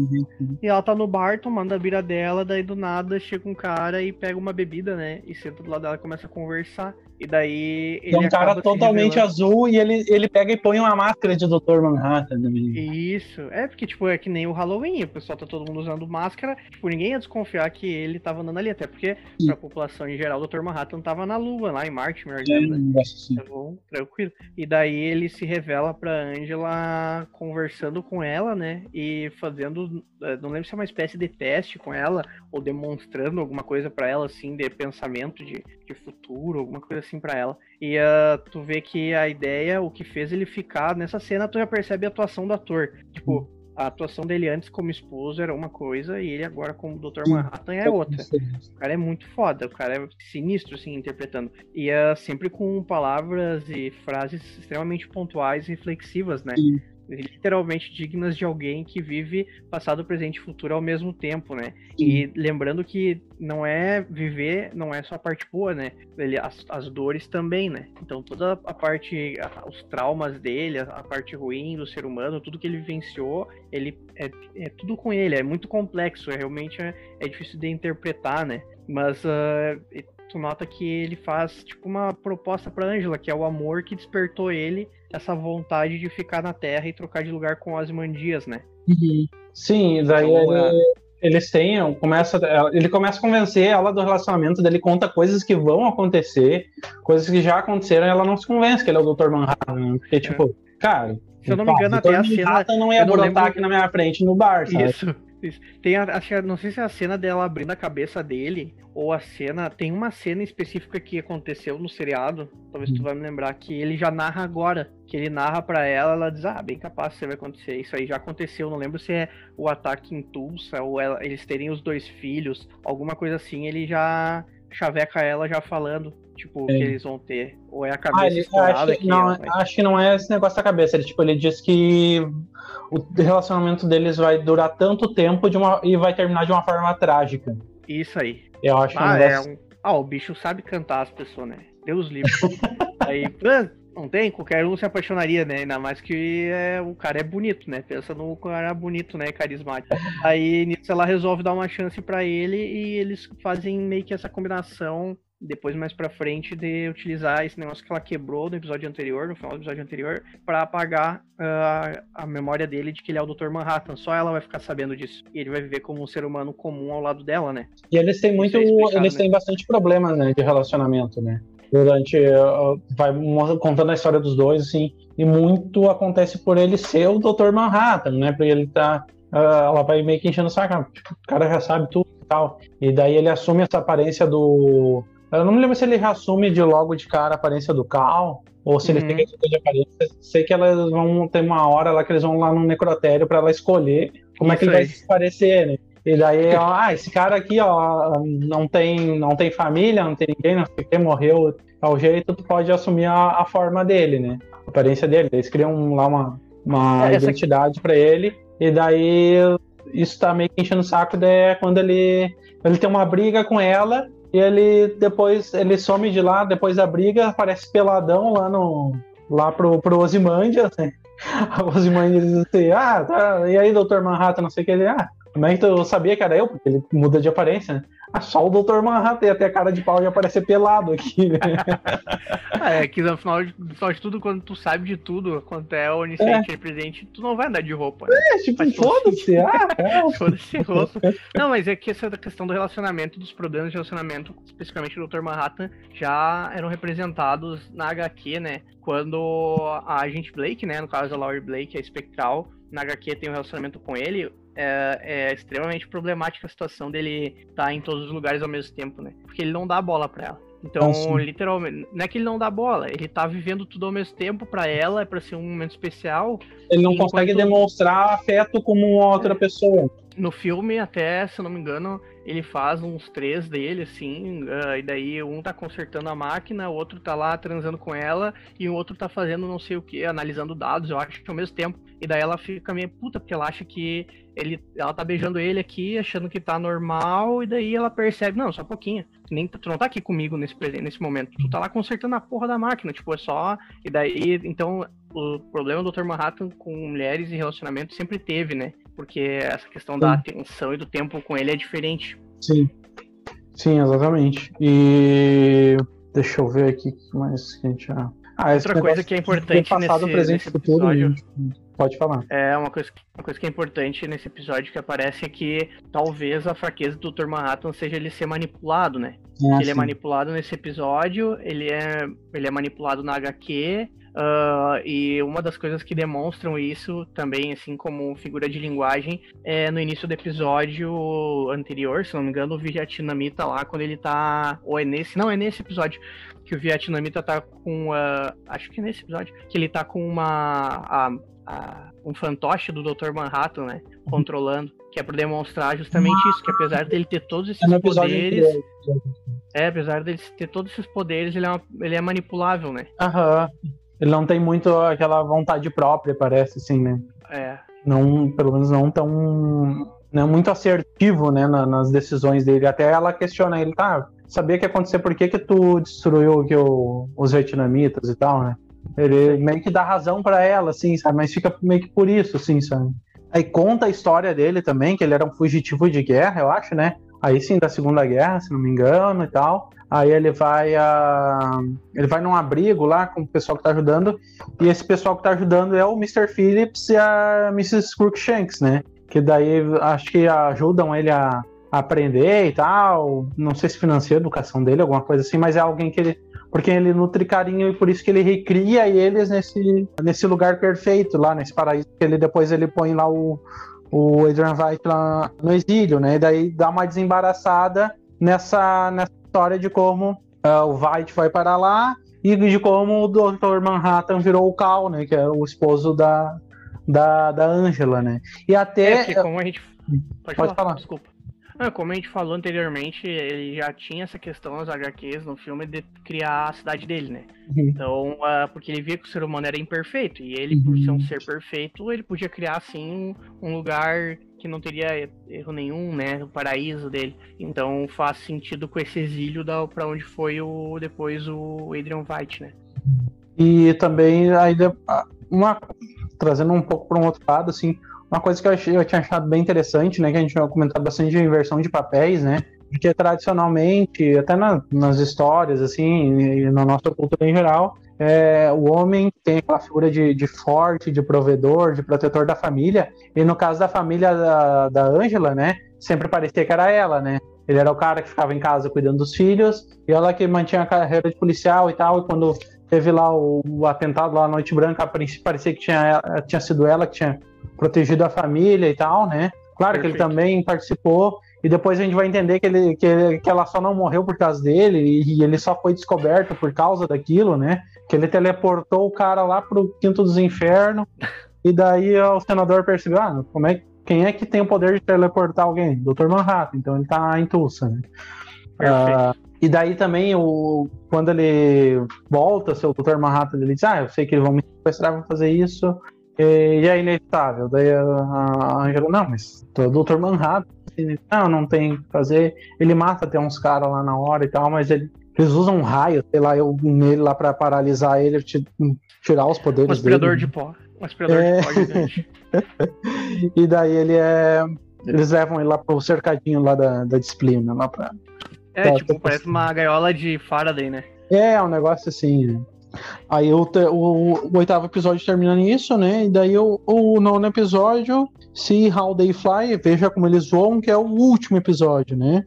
e ela tá no bar tomando a bira dela, daí do nada chega um cara e pega uma bebida, né? E senta do lado dela e começa a conversar. E daí. Ele é um cara totalmente azul e ele, ele pega e põe uma máscara de Dr. Manhattan também. Isso. É porque, tipo, é que nem o Halloween. O pessoal tá todo mundo usando máscara. Tipo, ninguém ia desconfiar que ele tava andando ali. Até porque, Sim. pra população em geral, o Dr. Manhattan tava na Lua, lá em Marte, me orgulho. Tá bom, tranquilo. E daí ele se revela pra Angela conversando com ela, né? E fazendo. Eh, não lembro se é uma espécie de teste com ela, ou demonstrando alguma coisa para ela, assim, de pensamento de, de futuro, alguma coisa assim para ela. E uh, tu vê que a ideia, o que fez ele ficar nessa cena, tu já percebe a atuação do ator. Tipo, a atuação dele antes como esposo era uma coisa e ele agora como Dr. Manhattan é outra. O cara é muito foda, o cara é sinistro, assim, interpretando. E é sempre com palavras e frases extremamente pontuais e reflexivas, né? Sim literalmente dignas de alguém que vive passado, presente e futuro ao mesmo tempo, né? Sim. E lembrando que não é viver, não é só a parte boa, né? Ele, as, as dores também, né? Então toda a parte, os traumas dele, a, a, parte ruim do ser humano, tudo que ele vivenciou, ele é, é tudo com ele, é muito complexo, é, realmente é, é difícil de interpretar, né? Mas uh, tu nota que ele faz tipo uma proposta para Angela, que é o amor que despertou ele essa vontade de ficar na Terra e trocar de lugar com Ozymandias, né? Uhum. Sim, daí então, ele, é... eles têm, começa, ele começa a convencer ela do relacionamento, dele conta coisas que vão acontecer, coisas que já aconteceram, e ela não se convence que ele é o Dr. Manhattan, né? porque, é. tipo, cara, se eu não me engano, até a cena. não ia brotar lembro... aqui na minha frente no bar, sabe? Isso. Tem a, acho, não sei se é a cena dela abrindo a cabeça dele, ou a cena. Tem uma cena específica que aconteceu no seriado. Talvez tu hum. vai me lembrar que ele já narra agora. Que ele narra para ela, ela diz, ah, bem capaz que vai acontecer. Isso aí já aconteceu. Não lembro se é o ataque em Tulsa, ou ela, eles terem os dois filhos, alguma coisa assim. Ele já chaveca ela já falando, tipo, o que eles vão ter. Ou é a cabeça ah, ele, acho, que não, acho que não é esse negócio da cabeça. Ele, tipo, ele diz que o relacionamento deles vai durar tanto tempo de uma, e vai terminar de uma forma trágica. Isso aí. Eu acho ah, um negócio... é um... ah, o bicho sabe cantar as pessoas, né? Deus livre. aí, Não tem? Qualquer um se apaixonaria, né? Ainda mais que é, o cara é bonito, né? Pensa no cara bonito, né? Carismático. Aí nisso ela resolve dar uma chance para ele e eles fazem meio que essa combinação depois mais pra frente de utilizar esse negócio que ela quebrou no episódio anterior, no final do episódio anterior, para apagar uh, a memória dele de que ele é o Dr. Manhattan. Só ela vai ficar sabendo disso. E ele vai viver como um ser humano comum ao lado dela, né? E eles têm muito. É eles né? têm bastante problemas, né, de relacionamento, né? Durante. Uh, vai contando a história dos dois, assim. E muito acontece por ele ser o Dr. Manhattan, né? Porque ele tá. Uh, ela vai meio que enchendo o saco. Ah, o cara já sabe tudo e tal. E daí ele assume essa aparência do eu não me lembro se ele reassume de logo de cara a aparência do Cal, ou se ele tem que de aparência. Sei que elas vão ter uma hora lá que eles vão lá no necrotério para ela escolher como Isso é que ele vai se parecer, né? E daí, ó, ah, esse cara aqui, ó, não tem, não tem família, não tem ninguém, não sei o que, morreu tal jeito, tu pode assumir a, a forma dele, né? A aparência dele. Eles criam lá uma, uma é, identidade para ele, e daí isso tá meio que enchendo o saco de quando ele, ele tem uma briga com ela, e ele depois ele some de lá, depois da briga, aparece peladão lá no lá pro, pro Ozymandias, né? Diz assim, ah, tá, e aí, Doutor Manhattan, não sei o que ele, ah, como é que eu sabia que era eu? Porque ele muda de aparência, né? Ah, só o Dr. Manhattan ia ter a cara de pau e aparecer pelado aqui, né? é, que no final, de, no final de tudo, quando tu sabe de tudo, quando é onisciente é. presente, tu não vai andar de roupa. Né? É, tipo, foda-se. Ah, é. foda-se roupa. Não, mas é que essa questão do relacionamento, dos problemas de relacionamento, especificamente do Dr. Manhattan, já eram representados na HQ, né? Quando a agente Blake, né, no caso a Laurie Blake, a espectral, na HQ tem um relacionamento com ele, é, é, extremamente problemática a situação dele estar tá em todos os lugares ao mesmo tempo, né? Porque ele não dá bola para ela. Então, ah, literalmente, não é que ele não dá bola, ele tá vivendo tudo ao mesmo tempo para ela, é para ser um momento especial. Ele não enquanto... consegue demonstrar afeto como uma outra pessoa. No filme, até, se eu não me engano, ele faz uns três dele, assim, uh, e daí um tá consertando a máquina, o outro tá lá transando com ela, e o outro tá fazendo não sei o que, analisando dados, eu acho que ao mesmo tempo. E daí ela fica meio puta, porque ela acha que ele, ela tá beijando ele aqui, achando que tá normal, e daí ela percebe, não, só um pouquinho. Nem, tu não tá aqui comigo nesse, nesse momento. Tu tá lá consertando a porra da máquina, tipo, é só. E daí, então, o problema do Dr. Manhattan com mulheres e relacionamento sempre teve, né? Porque essa questão Sim. da atenção e do tempo com ele é diferente. Sim. Sim, exatamente. E deixa eu ver aqui o que mais que a gente já. Ah, Outra coisa que é importante passado, nesse, presente, nesse futuro, episódio, pode falar. É uma coisa, uma coisa que é importante nesse episódio que aparece é que talvez a fraqueza do Dr. Manhattan seja ele ser manipulado, né? Ah, ele é manipulado nesse episódio, ele é, ele é manipulado na HQ, Uh, e uma das coisas que demonstram isso também, assim como figura de linguagem, é no início do episódio anterior, se não me engano, o vietnamita lá, quando ele tá. Ou é nesse. Não, é nesse episódio que o vietnamita tá com. Uh, acho que é nesse episódio. Que ele tá com uma. A, a, um fantoche do Dr. Manhattan, né? Controlando. Que é pra demonstrar justamente isso, que apesar dele ter todos esses é poderes. É, apesar dele ter todos esses poderes, ele é, uma, ele é manipulável, né? Aham. Ele não tem muito aquela vontade própria, parece, assim, né? É. Não, pelo menos não tão. Não muito assertivo, né, na, nas decisões dele. Até ela questiona ele, tá? Sabia que ia acontecer, por que, que tu destruiu que o, os vietnamitas e tal, né? Ele meio que dá razão para ela, assim, sabe? Mas fica meio que por isso, assim, sabe? Aí conta a história dele também, que ele era um fugitivo de guerra, eu acho, né? Aí sim, da Segunda Guerra, se não me engano e tal. Aí ele vai a. Ele vai num abrigo lá com o pessoal que tá ajudando. E esse pessoal que tá ajudando é o Mr. Phillips e a Mrs. Crookshanks, né? Que daí acho que ajudam ele a, aprender e tal. Não sei se financia a educação dele, alguma coisa assim, mas é alguém que ele. Porque ele nutre carinho e por isso que ele recria eles nesse, nesse lugar perfeito lá, nesse paraíso. Que ele depois ele põe lá o, o Adrian White lá no exílio, né? E daí dá uma desembaraçada nessa, nessa história de como uh, o White foi para lá e de como o Dr. Manhattan virou o Cal, né? Que é o esposo da, da, da Angela, né? E até. É, como a gente. Pode, Pode falar, falar, desculpa. Ah, como a gente falou anteriormente, ele já tinha essa questão nas HQs no filme de criar a cidade dele, né? Uhum. Então, uh, porque ele via que o ser humano era imperfeito, e ele, por ser um uhum. ser perfeito, ele podia criar, assim, um lugar que não teria erro nenhum, né? O paraíso dele. Então faz sentido com esse exílio da, pra onde foi o depois o Adrian White, né? E também ainda uma trazendo um pouco para um outro lado, assim, uma coisa que eu, achei, eu tinha achado bem interessante, né, que a gente tinha comentado bastante de inversão de papéis, né, porque tradicionalmente, até na, nas histórias, assim, na nossa cultura em geral, é, o homem tem aquela figura de, de, forte, de provedor, de protetor da família, e no caso da família da Ângela, né, sempre parecia que era ela, né, ele era o cara que ficava em casa cuidando dos filhos, e ela que mantinha a carreira de policial e tal, e quando teve lá o, o atentado lá na Noite Branca, parecia que tinha, tinha sido ela que tinha protegido a família e tal, né? Claro Perfeito. que ele também participou, e depois a gente vai entender que, ele, que, que ela só não morreu por causa dele, e, e, ele só foi descoberto por causa daquilo, né? Que ele teleportou o cara lá pro quinto dos infernos, e daí o senador percebeu, ah, como é, quem é que tem o poder de teleportar alguém? Dr. Manhattan, então ele tá em Tulsa, né? Uh, e daí também, o, quando ele volta, seu Dr. Manhattan, ele diz, ah, eu sei que eles vão me sequestrar, vão fazer isso, e, e é inevitável. Daí a Angela, não, mas o Dr. Manhattan, não, não tem que fazer. Ele mata até uns caras lá na hora e tal, mas ele, eles usam um raio, sei lá, eu, nele lá pra paralisar ele, tirar os poderes um aspirador dele. de pó. Um aspirador é... de pó gigante. e daí ele é... Eles levam ele lá pro cercadinho lá da, da disciplina, lá pra... É, tipo, parece uma gaiola de Faraday, né? É, é um negócio assim, né? Aí o, o, o, oitavo episódio termina nisso, né? E daí o, o nono episódio, See How They Fly, veja como eles voam, que é o último episódio, né?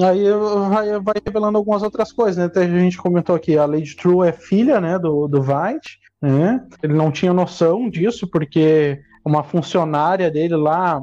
Aí vai, vai revelando algumas outras coisas, né? Até a gente comentou aqui, a Lady True é filha, né, do, do White, né? Ele não tinha noção disso, porque uma funcionária dele lá,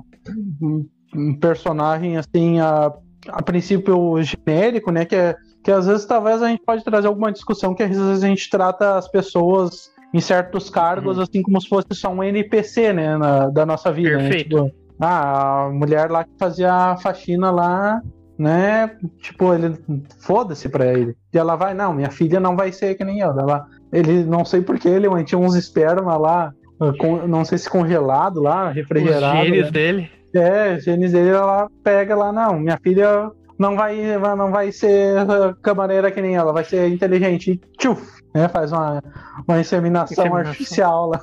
um personagem assim, a, a princípio genérico, né? Que é que às vezes talvez a gente pode trazer alguma discussão que às vezes a gente trata as pessoas em certos cargos uhum. assim como se fosse só um NPC, né, na, da nossa vida. Né? Perfeito. Né? Tipo, ah, a mulher lá que fazia a faxina lá, né? Tipo, ele foda-se pra ele. E ela vai, não, minha filha não vai ser que nem eu. Ela, ele, não sei porquê, ele mantinha uns esperma lá, com, não sei se congelado lá, refrigerado. Os genes né? dele. É, os genes dele, ela pega lá, não, minha filha não vai, não vai ser camareira que nem ela, vai ser inteligente. Tchuf, né? Faz uma, uma inseminação, inseminação. artificial lá.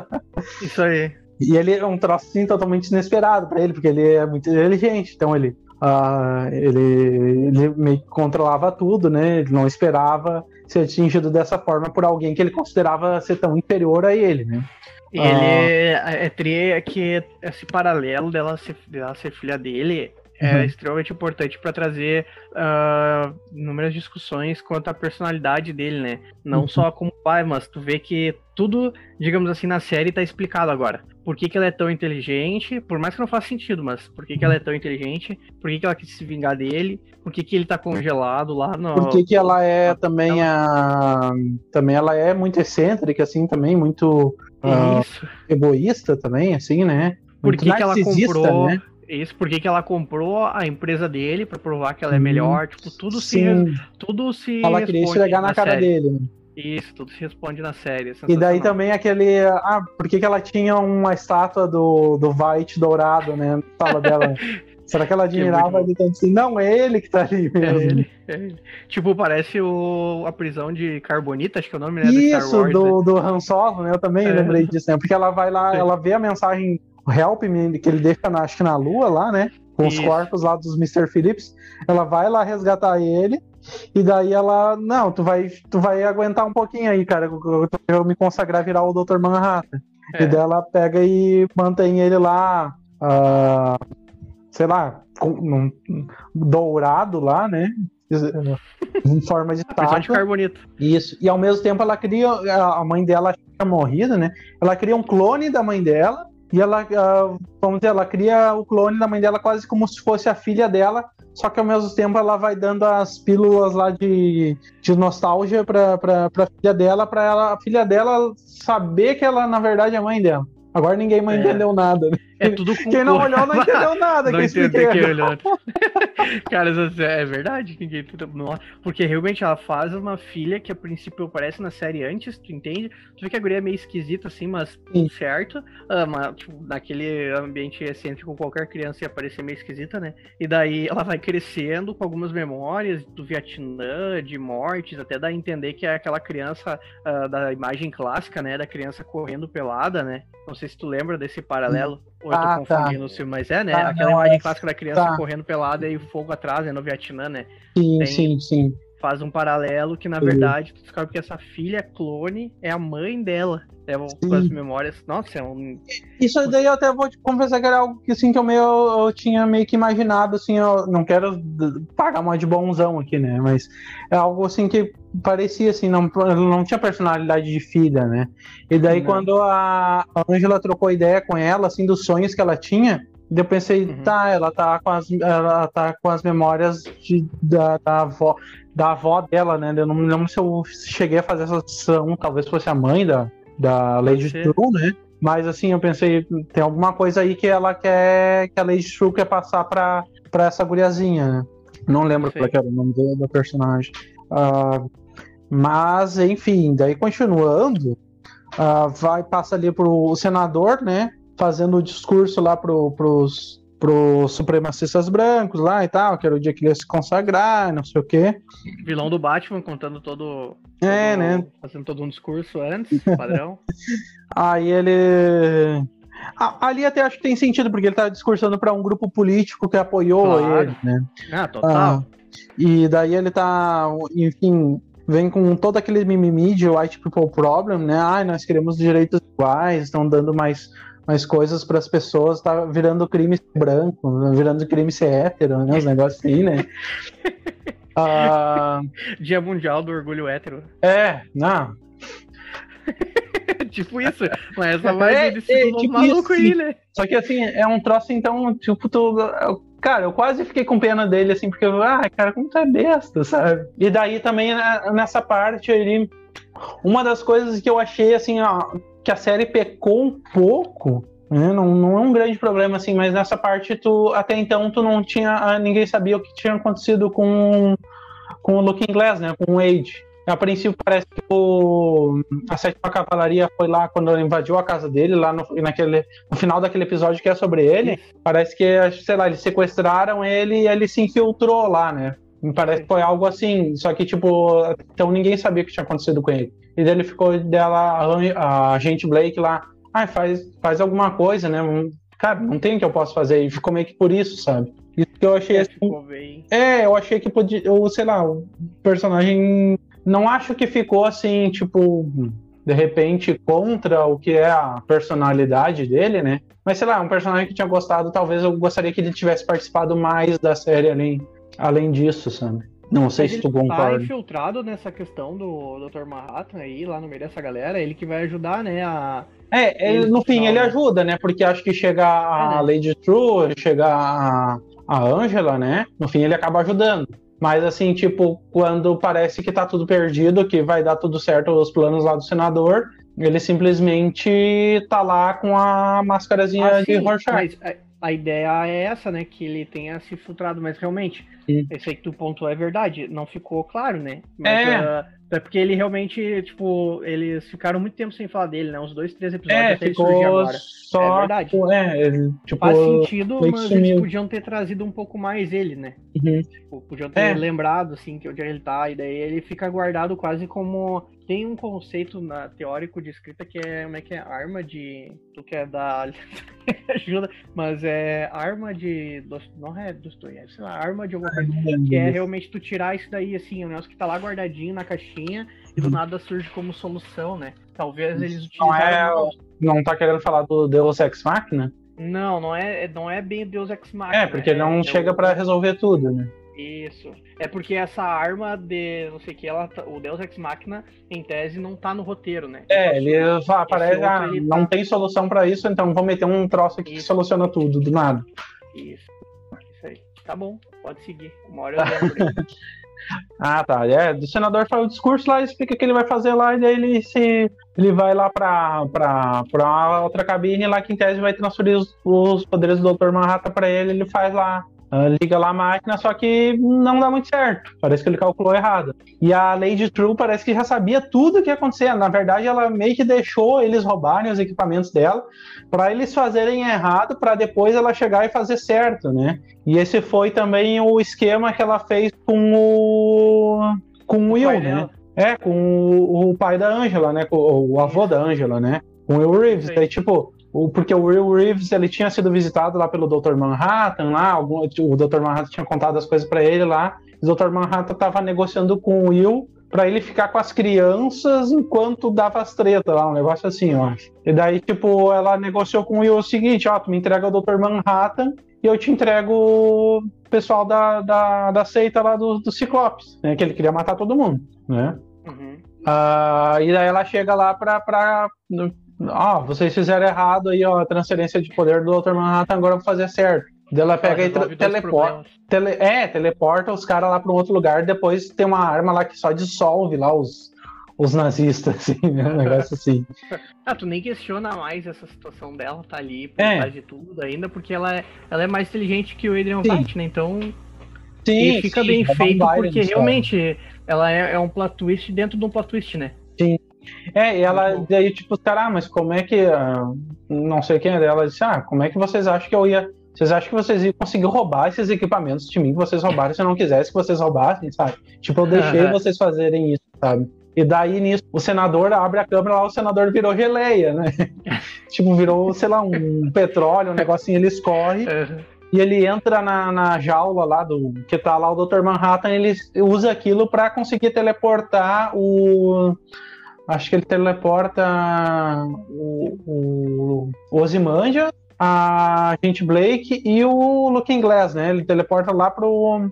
Isso aí. E ele é um troço assim, totalmente inesperado para ele, porque ele é muito inteligente. Então ele, uh, ele, ele meio que controlava tudo, né? Ele não esperava ser atingido dessa forma por alguém que ele considerava ser tão inferior a ele, né? E ele uh... é, é que esse paralelo dela ser, dela ser filha dele é uhum. extremamente importante para trazer uh, inúmeras discussões quanto à personalidade dele, né? Não uhum. só como pai, mas tu vê que tudo, digamos assim, na série tá explicado agora. Por que, que ela é tão inteligente, por mais que não faça sentido, mas por que, que ela é tão inteligente, por que, que ela quis se vingar dele, por que, que ele tá congelado lá no. Por que, que ela é também a. Também ela é muito excêntrica, assim, também, muito. Uh, egoísta também, assim, né? Por que, que ela comprou. Né? Isso porque que ela comprou a empresa dele para provar que ela é melhor, tipo, tudo Sim. se tudo se Ela queria esfregar na, na cara série. dele. Né? Isso, tudo se responde na série. É e daí também aquele. Ah, por que, que ela tinha uma estátua do, do White dourado, né? Na sala dela. Será que ela admirava ele tanto assim? Não, é ele que tá ali mesmo. É ele, é ele. Tipo, parece o, a prisão de Carbonita, acho que é o nome, né? Isso, Wars, do, né? do Han Solo, né? Eu também é. lembrei disso, né? Porque ela vai lá, ela vê a mensagem Help Me, que ele deixa, na, acho que na lua lá, né? Com os corpos lá dos Mr. Phillips. Ela vai lá resgatar ele. E daí ela, não, tu vai, tu vai aguentar um pouquinho aí, cara. Eu, eu me consagrar a virar o Dr. Manhattan. É. E daí ela pega e mantém ele lá, uh, sei lá, com, um, dourado lá, né? em forma de estátua. de carbonito. Isso. E ao mesmo tempo ela cria, a mãe dela tinha morrido, né? Ela cria um clone da mãe dela e ela, uh, vamos dizer, ela cria o clone da mãe dela quase como se fosse a filha dela, só que ao mesmo tempo ela vai dando as pílulas lá de, de nostalgia para a filha dela, para ela, a filha dela saber que ela na verdade é a mãe dela. Agora ninguém mais é. entendeu nada. Né? É tudo com Quem não olhou não entendeu nada. não entendeu quem olhou. Cara, é verdade. Ninguém... Porque realmente ela faz uma filha que a princípio aparece na série antes, tu entende? Tu vê que a guria é meio esquisita assim, mas Sim. certo. Ah, mas, tipo, naquele ambiente excêntrico, qualquer criança ia parecer meio esquisita, né? E daí ela vai crescendo com algumas memórias do Vietnã, de mortes, até dá a entender que é aquela criança uh, da imagem clássica, né? Da criança correndo pelada, né? Não sei se tu lembra desse paralelo. Ou eu tô ah, confundindo tá. mas é, né? Tá, Aquela não, imagem é... clássica da criança tá. correndo pelada e fogo atrás, né? No Vietnã, né? Sim, Tem... sim, sim. Faz um paralelo que, na verdade, tu descobre que essa filha clone é a mãe dela. É com as memórias. Nossa, é um. Isso daí eu até vou te confessar que era algo que, assim, que eu, meio, eu tinha meio que imaginado, assim, eu não quero pagar uma de bonzão aqui, né? Mas é algo assim que parecia assim, não, não tinha personalidade de filha, né? E daí não. quando a Angela trocou ideia com ela, assim, dos sonhos que ela tinha, eu pensei, uhum. tá, ela tá com as, ela tá com as memórias de, da, da, avó, da avó dela, né? Eu não me lembro se eu cheguei a fazer essa ação, talvez fosse a mãe da, da Lady True, né? Mas assim, eu pensei, tem alguma coisa aí que ela quer, que a Lady True quer passar pra, pra essa guriazinha, né? Não lembro qual era o nome do, do personagem. Uh, mas, enfim, daí continuando, uh, vai, passa ali pro senador, né? Fazendo o discurso lá pro, pros, pros supremacistas brancos lá e tal, que era o dia que ele ia se consagrar, não sei o quê. Vilão do Batman contando todo. É, todo, né? Fazendo todo um discurso antes, padrão. Aí ele. Ali até acho que tem sentido, porque ele tá discursando para um grupo político que apoiou claro. ele, né? Ah, total. Ah, e daí ele tá, enfim, vem com todo aquele mimimi de white people problem, né? Ai, nós queremos direitos iguais, estão dando mais, mais coisas para as pessoas, tá virando crime branco, virando crime ser hétero, né? Os negócios assim, né? uh... Dia Mundial do Orgulho Hétero. É, não. tipo isso, mas essa vai é, é, tipo maluco aí, né? Só que assim, é um troço, então, tipo, tu, Cara, eu quase fiquei com pena dele, assim, porque eu, ah, cara, como tu é besta, sabe? E daí também né, nessa parte ele. Uma das coisas que eu achei, assim, ó, que a série pecou um pouco. Né? Não, não é um grande problema, assim, mas nessa parte tu. Até então tu não tinha. Ah, ninguém sabia o que tinha acontecido com, com o Looking Glass, né? Com o Age. A princípio parece que o, a sétima cavalaria foi lá quando invadiu a casa dele, lá no, naquele, no final daquele episódio que é sobre ele. Parece que, sei lá, eles sequestraram ele e ele se infiltrou lá, né? Me parece que foi algo assim, só que, tipo, então ninguém sabia o que tinha acontecido com ele. E ele ficou dela, a gente Blake lá, ah, faz, faz alguma coisa, né? Cara, não tem o que eu posso fazer. E ficou meio que por isso, sabe? Isso que eu achei é, assim. É, eu achei que podia, ou sei lá, o personagem não acho que ficou assim, tipo, de repente contra o que é a personalidade dele, né? Mas sei lá, um personagem que tinha gostado, talvez eu gostaria que ele tivesse participado mais da série além, além disso, sabe? Não sei se tu concorda. Tá infiltrado nessa questão do Dr. Manhattan aí, lá no meio dessa galera, ele que vai ajudar, né, a... É, ele, no fim ele ajuda, né? Porque acho que chega a é, né? Lady True, chega a, a Angela, né? No fim ele acaba ajudando. Mas assim, tipo, quando parece que tá tudo perdido, que vai dar tudo certo os planos lá do senador, ele simplesmente tá lá com a máscarazinha ah, de Rorschach. Mas a, ideia é essa, né? Que ele tenha se filtrado, mas realmente, sim. esse aí que tu pontuou é verdade. Não ficou claro, né? Mas, é. Uh, é porque ele realmente, tipo, eles ficaram muito tempo sem falar dele, né? Uns dois, três episódios é, até ficou ele surgir agora. Só, é verdade. É, ele, tipo, Faz sentido, mas eles podiam ter trazido um pouco mais ele, né? Uhum. Tipo, podiam ter é. lembrado, assim, que onde ele tá, e daí ele fica guardado quase como tem um conceito na, teórico de escrita que é como é que é? Arma de tu quer dar ajuda mas é arma de não é Dostoiévski sei lá arma de alguma coisa que é realmente tu tirar isso daí assim o negócio que tá lá guardadinho na caixinha e do uhum. nada surge como solução né? Talvez eles utilizaram não é não tá querendo falar do Deus Ex Machina? Não não é não é bem Deus Ex Machina é porque não é, chega é o... para resolver tudo né isso. É porque essa arma de não sei o que, ela, tá, o Deus Ex Machina, em tese, não tá no roteiro, né? É, ele aparece, ah, não tá... tem solução para isso, então vou meter um troço aqui isso. que soluciona tudo, do nada. Isso. Isso aí. Tá bom, pode seguir. Uma hora eu lembro. Ah, tá. É, o senador faz o discurso lá, explica o que ele vai fazer lá, e daí ele se. Ele vai lá pra, pra, pra outra cabine lá que em tese vai transferir os, os poderes do Dr. Manhattan pra ele, ele faz lá liga lá a máquina, só que não dá muito certo. Parece que ele calculou errado. E a Lady True parece que já sabia tudo o que ia acontecer. Na verdade, ela meio que deixou eles roubarem os equipamentos dela para eles fazerem errado, para depois ela chegar e fazer certo, né? E esse foi também o esquema que ela fez com o com o Will, né? É, com o, o, pai da Angela, né? Com o, o avô da Angela, né? Com o Will Reeves. Aí, tipo, o, porque o Will Reeves ele tinha sido visitado lá pelo Dr. Manhattan, lá, algum, o Dr. Manhattan tinha contado as coisas para ele lá. O Dr. Manhattan estava negociando com o Will para ele ficar com as crianças enquanto dava as tretas lá, um negócio assim, eu acho. E daí, tipo, ela negociou com o Will o seguinte, ó, tu me entrega o Dr. Manhattan e eu te entrego o pessoal da, da, da seita lá do, do Ciclopes, né, que ele queria matar todo mundo, né? Uhum. Uh, e daí ela chega lá pra, pra ó, oh, vocês fizeram errado aí, ó, a transferência de poder do Dr. Manhattan, agora vou fazer certo. Ela pega e teleporta. Tele, é, teleporta os caras lá para um outro lugar, depois tem uma arma lá que só dissolve lá os, os nazistas, assim, né? Um negócio assim. ah, tu nem questiona mais essa situação dela, tá ali por é. trás de tudo ainda, porque ela é, ela é mais inteligente que o Adrian White, né? Então. Sim, e fica sim, bem feito, porque realmente ela é, é um plot twist dentro de um plot twist, né? Sim. É, e ela, daí, tipo, cara, ah, mas como é que. Uh, não sei quem é dela, disse, ah, como é que vocês acham que eu ia. Vocês acham que vocês iam conseguir roubar esses equipamentos de mim que vocês roubaram se eu não quisesse que vocês roubassem, sabe? Tipo, eu deixei vocês fazerem isso, sabe? E daí nisso, o senador abre a câmera lá, o senador virou geleia, né? tipo, virou, sei lá, um petróleo, um negocinho, ele escorre. Uhum. E ele entra na, na, jaula lá do que tá lá o Dr. Manhattan, ele usa aquilo para conseguir teleportar o Acho que ele teleporta o, o, o Ozymandias, a gente Blake e o Looking Glass, né? Ele teleporta lá pro,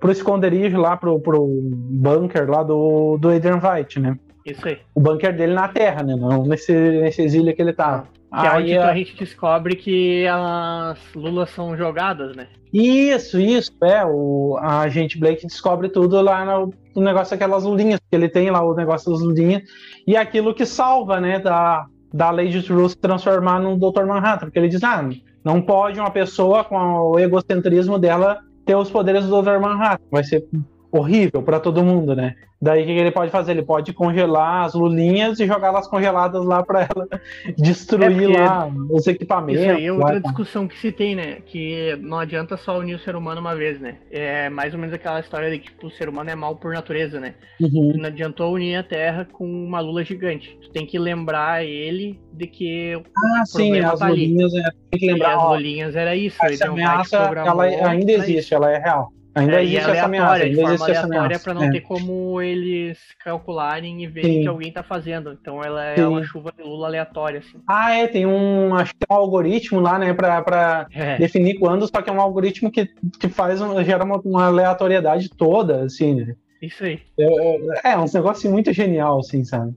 pro esconderijo, lá pro, pro bunker lá do, do Adrian White, né? Isso aí. O bunker dele na Terra, né? Não nesse, nesse exílio que ele tá. Que aí, é onde a... a gente descobre que as lulas são jogadas, né? Isso, isso, é. O, a gente Blake descobre tudo lá no, no negócio daquelas lulinhas, que ele tem lá o negócio das lulinhas, e é aquilo que salva, né, da, da Lady True se transformar no Dr. Manhattan, porque ele diz, ah, não pode uma pessoa com o egocentrismo dela ter os poderes do Dr. Manhattan, vai ser horrível para todo mundo, né? Daí o que ele pode fazer? Ele pode congelar as lulinhas e jogar elas congeladas lá para ela destruir é lá os equipamentos. Isso aí é outra lá, discussão que se tem, né? Que não adianta só unir o ser humano uma vez, né? É mais ou menos aquela história de que tipo, o ser humano é mal por natureza, né? Uhum. Não adiantou unir a Terra com uma lula gigante. Tu tem que lembrar ele de que ah, sim, as tá lulinhas, é, tem que lembrar. E as lulinhas era isso. Essa ameaça, ela ainda existe, ela é real. Ainda é, existe essa ameaça. Ainda de forma aleatória para não é. ter como eles calcularem e verem que alguém está fazendo. Então ela é Sim. uma chuva de lula aleatória. Assim. Ah, é, tem um, acho que tem um algoritmo lá, né, para é. definir quando, só que é um algoritmo que, que faz um, gera uma, uma, aleatoriedade toda, assim. Né? Isso aí. É, é um negócio muito genial, assim, sabe?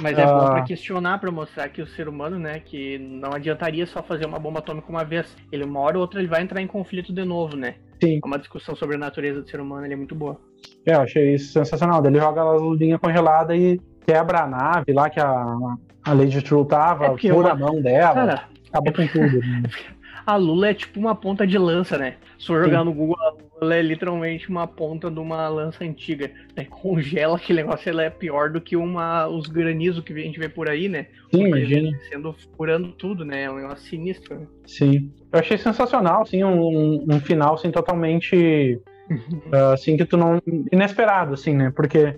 Mas é bom para ah. questionar, para mostrar que o ser humano, né, que não adiantaria só fazer uma bomba atômica uma vez. Ele uma hora ou outra ele vai entrar em conflito de novo, né? Sim. Uma discussão sobre a natureza do ser humano, ele é muito boa. É, eu achei isso sensacional. Ele joga as luzinhas congeladas e quebra a nave lá que a, a Lady True tava, é fura a mão dela. Cara, acabou com tudo. Né? a Lula é tipo uma ponta de lança, né? Se for jogar no Google, a Lula é literalmente uma ponta de uma lança antiga. Né? Congela aquele negócio, ela é pior do que uma, os granizos que a gente vê por aí, né? Sim, imagina. Sendo furando tudo, né? É um negócio sinistro. Né? Sim. Eu achei sensacional, assim, um, um final, assim, totalmente... uh, assim, que tu não... Inesperado, assim, né? Porque...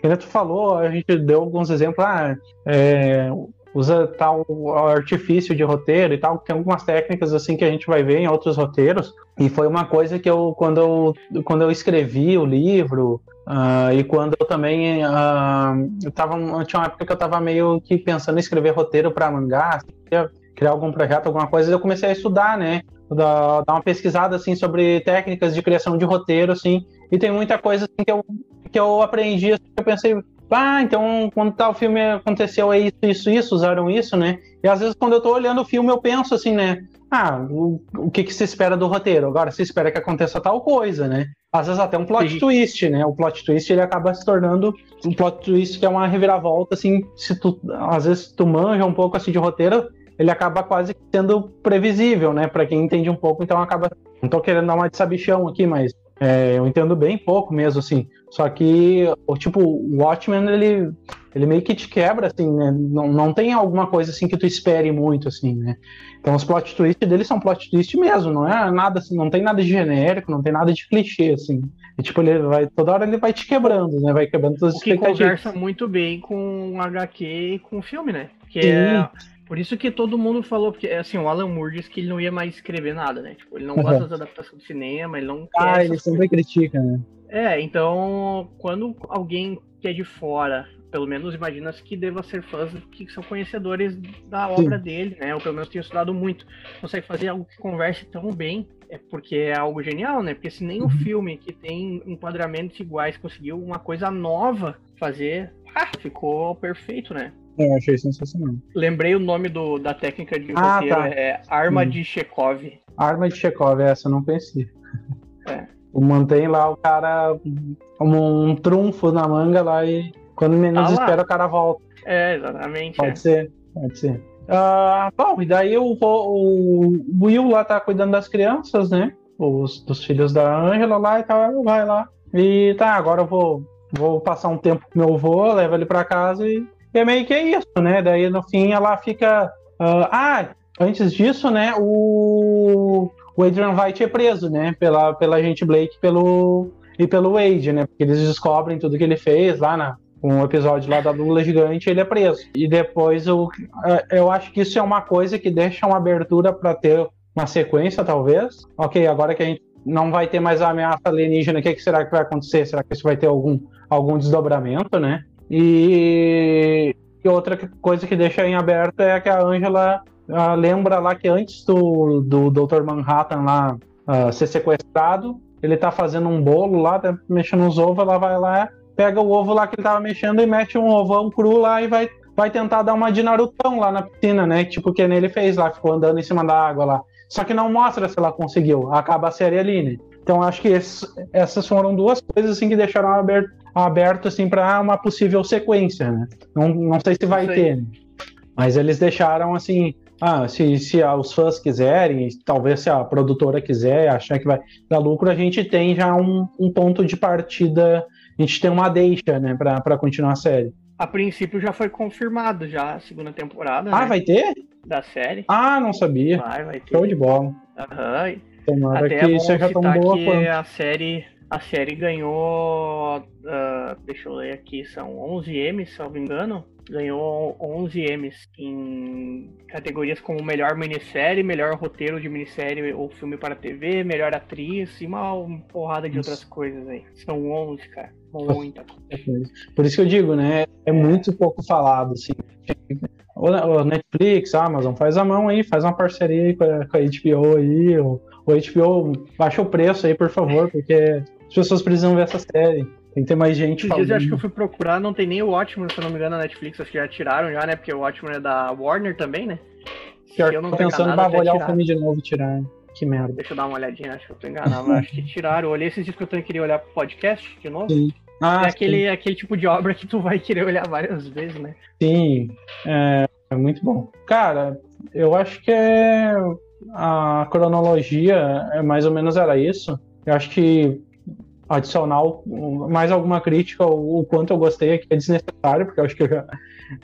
Como tu falou, a gente deu alguns exemplos. Ah, é, usa tal artifício de roteiro e tal, tem algumas técnicas assim que a gente vai ver em outros roteiros. E foi uma coisa que eu quando eu, quando eu escrevi o livro uh, e quando eu também uh, eu tava tinha uma época que eu estava meio que pensando em escrever roteiro para mangá, criar algum projeto, alguma coisa, eu comecei a estudar, né? Dar, uma pesquisada assim sobre técnicas de criação de roteiro assim, e tem muita coisa assim, que eu que eu aprendi, assim, eu pensei, ah, então quando tal filme aconteceu é isso, isso, isso, usaram isso, né? E às vezes quando eu tô olhando o filme eu penso assim, né? ah, o, o que, que se espera do roteiro? Agora, se espera que aconteça tal coisa, né? Às vezes até um plot Sim. twist, né? O plot twist ele acaba se tornando um plot twist que é uma reviravolta, assim, se tu, às vezes tu manja um pouco assim de roteiro, ele acaba quase sendo previsível, né? Para quem entende um pouco, então acaba. Não tô querendo dar uma de sabichão aqui, mas é, eu entendo bem pouco mesmo, assim. Só que, o tipo, o Watchmen, ele, ele meio que te quebra, assim, né? Não, não tem alguma coisa, assim, que tu espere muito, assim, né? Então, os plot twists dele são plot twist mesmo, não é nada, assim, não tem nada de genérico, não tem nada de clichê, assim. E, tipo, ele vai, toda hora ele vai te quebrando, né? Vai quebrando todas as expectativas. conversa muito bem com o HQ e com o filme, né? Que Sim. é por isso que todo mundo falou, porque assim, o Alan Moore disse que ele não ia mais escrever nada, né? Tipo, ele não gosta das adaptações do cinema, ele não Ah, ele sempre critica, né? É, então, quando alguém que é de fora, pelo menos imagina-se que deva ser fãs que são conhecedores da obra Sim. dele, né? Ou pelo menos tenham estudado muito, consegue fazer algo que converse tão bem, é porque é algo genial, né? Porque se nem uhum. o filme que tem enquadramentos iguais conseguiu uma coisa nova fazer, ah, ficou perfeito, né? Eu achei sensacional. Lembrei o nome do, da técnica de ah, roteiro, tá. é Arma hum. de Chekhov. Arma de Chekhov, essa eu não pensei. É. Mantém lá o cara como um trunfo na manga lá e quando menos ah espera o cara volta. É, exatamente. Pode é. ser, pode ser. Uh, bom, e daí o, o, Will lá tá cuidando das crianças, né? Os, dos filhos da Angela lá e tal, ela vai lá. E tá, agora eu vou, vou passar um tempo com meu avô, leva ele pra casa e e é meio que é isso, né? Daí no fim ela fica. Uh, ah, antes disso, né? O, o Adrian White é preso, né? Pela, pela agente Blake pelo, e pelo Wade, né? Porque eles descobrem tudo que ele fez lá na, um episódio lá da Lula Gigante, ele é preso. E depois eu, eu acho que isso é uma coisa que deixa uma abertura para ter uma sequência, talvez. Ok, agora que a gente não vai ter mais a ameaça alienígena, o que, que será que vai acontecer? Será que isso vai ter algum, algum desdobramento, né? E, e outra coisa que deixa em aberto é que a Angela uh, lembra lá que antes do, do Dr. Manhattan lá uh, ser sequestrado, ele tá fazendo um bolo lá, tá mexendo os ovos, ela vai lá, pega o ovo lá que ele tava mexendo e mete um ovão cru lá e vai, vai tentar dar uma de Narutão lá na piscina, né? Tipo que nem ele fez lá, ficou andando em cima da água lá. Só que não mostra se ela conseguiu, acaba a série ali, né? Então acho que essas foram duas coisas assim que deixaram aberto, aberto assim para uma possível sequência, né? Não, não sei se vai ter, né? mas eles deixaram assim, ah, se, se os fãs quiserem, talvez se a produtora quiser, achar que vai dar lucro, a gente tem já um, um ponto de partida, a gente tem uma deixa, né, para continuar a série. A princípio já foi confirmado já a segunda temporada. Ah, né? vai ter? Da série. Ah, não sabia. Vai, vai ter. Show de bola. Aham. Tomara Até que é seja tão boa que quanto. a série a série ganhou, uh, deixa eu ler aqui, são 11 M's, se não me engano. Ganhou 11 M's em categorias como melhor minissérie, melhor roteiro de minissérie ou filme para TV, melhor atriz e uma, porrada de outras coisas aí. São 11, cara. Muita coisa. Por isso que eu digo, né? É muito pouco falado, assim. O Netflix, a Amazon, faz a mão aí, faz uma parceria aí com a, com a HBO aí, o, o HBO baixa o preço aí, por favor, porque as pessoas precisam ver essa série. Tem que ter mais gente Esses dias eu acho que eu fui procurar, não tem nem o Watchmen, se eu não me engano, na Netflix, acho que já tiraram já, né? Porque o Watchmen é da Warner também, né? Pior, eu não tô pensando em olhar o filme de novo e tirar. Que merda. Deixa eu dar uma olhadinha, acho que eu tô enganado. acho que tiraram. Eu olhei esses dias que eu queria olhar pro podcast de novo. Sim. Ah, é aquele, aquele tipo de obra que tu vai querer olhar várias vezes, né? Sim, é, é muito bom. Cara, eu acho que é a cronologia é mais ou menos era isso. Eu acho que adicionar mais alguma crítica, o, quanto eu gostei aqui é desnecessário, porque eu acho que eu já,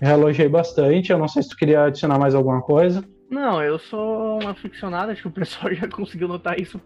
já elogiei bastante. Eu não sei se tu queria adicionar mais alguma coisa. Não, eu sou uma aficionada, acho que o pessoal já conseguiu notar isso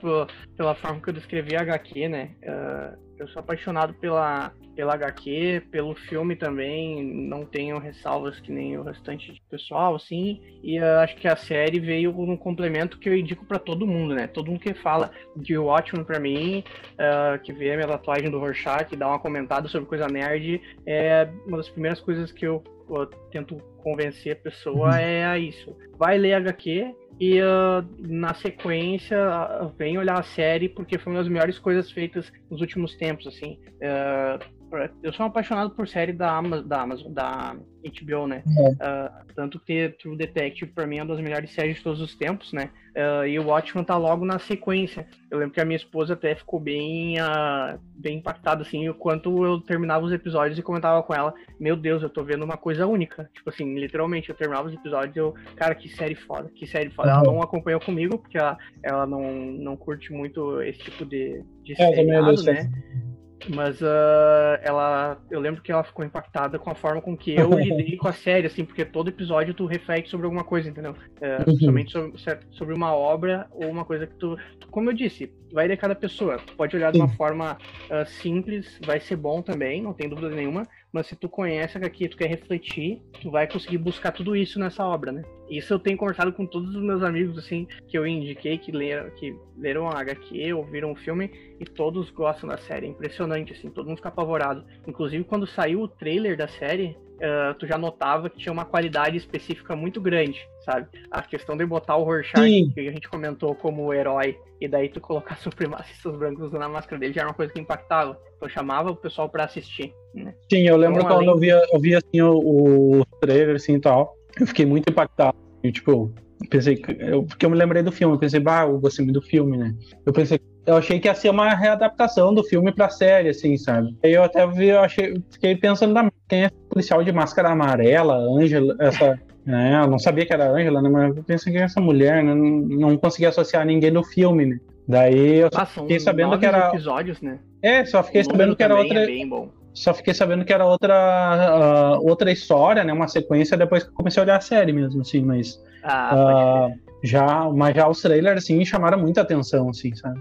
pela forma que eu descrevi a HQ, né? Uh, eu sou apaixonado pela, pela HQ, pelo filme também, não tenho ressalvas que nem o restante do pessoal, assim, e uh, acho que a série veio num complemento que eu indico para todo mundo, né? Todo mundo que fala de Watchmen para mim, uh, que vê a minha tatuagem do Rorschach, dá uma comentada sobre coisa nerd, é uma das primeiras coisas que eu, eu tento convencer a pessoa uhum. é a isso. Vai ler HQ e uh, na sequência uh, vem olhar a série porque foi uma das melhores coisas feitas nos últimos tempos, assim. Uh, eu sou um apaixonado por série da Amazon, da, Amazon, da HBO, né? É. Uh, tanto que True Detective pra mim é uma das melhores séries de todos os tempos, né? Uh, e o Watchmen tá logo na sequência. Eu lembro que a minha esposa até ficou bem, uh, bem impactada, assim, o quanto eu terminava os episódios e comentava com ela, meu Deus, eu tô vendo uma coisa única. Tipo assim, literalmente, eu terminava os episódios e eu, cara, que série foda, que série foda. Ela não acompanhou comigo, porque ela, ela não, não curte muito esse tipo de, de é, seriado, né? Mas uh, ela. Eu lembro que ela ficou impactada com a forma com que eu lidei com a série, assim, porque todo episódio tu reflete sobre alguma coisa, entendeu? Uh, Principalmente sobre, sobre, uma obra ou uma coisa que tu. Como eu disse, vai de cada pessoa. Tu pode olhar de uma forma uh, simples, vai ser bom também, não tem dúvida nenhuma mas se tu conhece a HQ tu quer refletir, tu vai conseguir buscar tudo isso nessa obra, né? Isso eu tenho conversado com todos os meus amigos, assim, que eu indiquei, que leram, que leram a HQ ou viram o filme, e todos gostam da série. É impressionante, assim, todo mundo fica apavorado. Inclusive, quando saiu o trailer da série, uh, tu já notava que tinha uma qualidade específica muito grande, sabe? A questão de botar o Rorschach, que a gente comentou como herói, e daí tu colocar supremacistas brancos usando a máscara dele, já era uma coisa que impactava. Então chamava o pessoal para assistir. Né? Sim, eu lembro então, quando além... eu via, eu via assim, o, o trailer assim, e tal, eu fiquei muito impactado. E, tipo, pensei, eu, porque eu me lembrei do filme, eu pensei, bah, eu gostei muito do filme, né? Eu pensei, eu achei que ia ser uma readaptação do filme pra série, assim, sabe? Aí eu até vi, eu achei, fiquei pensando na quem é policial de máscara amarela, Ângela, essa. Né? Eu não sabia que era Ângela, né? Mas eu pensei que essa mulher, né? Não, não conseguia associar ninguém no filme, né? Daí eu ah, fiquei sabendo que era. episódios, né? É, só fiquei sabendo que era outra. É só fiquei sabendo que era outra uh, outra história, né? Uma sequência depois que comecei a olhar a série mesmo, assim, mas. Ah, uh, já, mas já os trailers, assim, chamaram muita atenção, assim, sabe?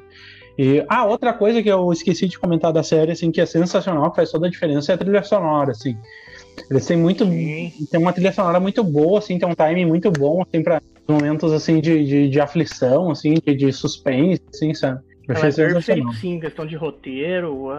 E, ah, outra coisa que eu esqueci de comentar da série, assim, que é sensacional, que faz toda a diferença, é a trilha sonora, assim. Eles têm muito. Sim. Tem uma trilha sonora muito boa, assim, tem um timing muito bom, assim, pra momentos, assim, de, de, de aflição, assim, de, de suspense, assim, sabe? Ela é perfeito, sim, questão de roteiro,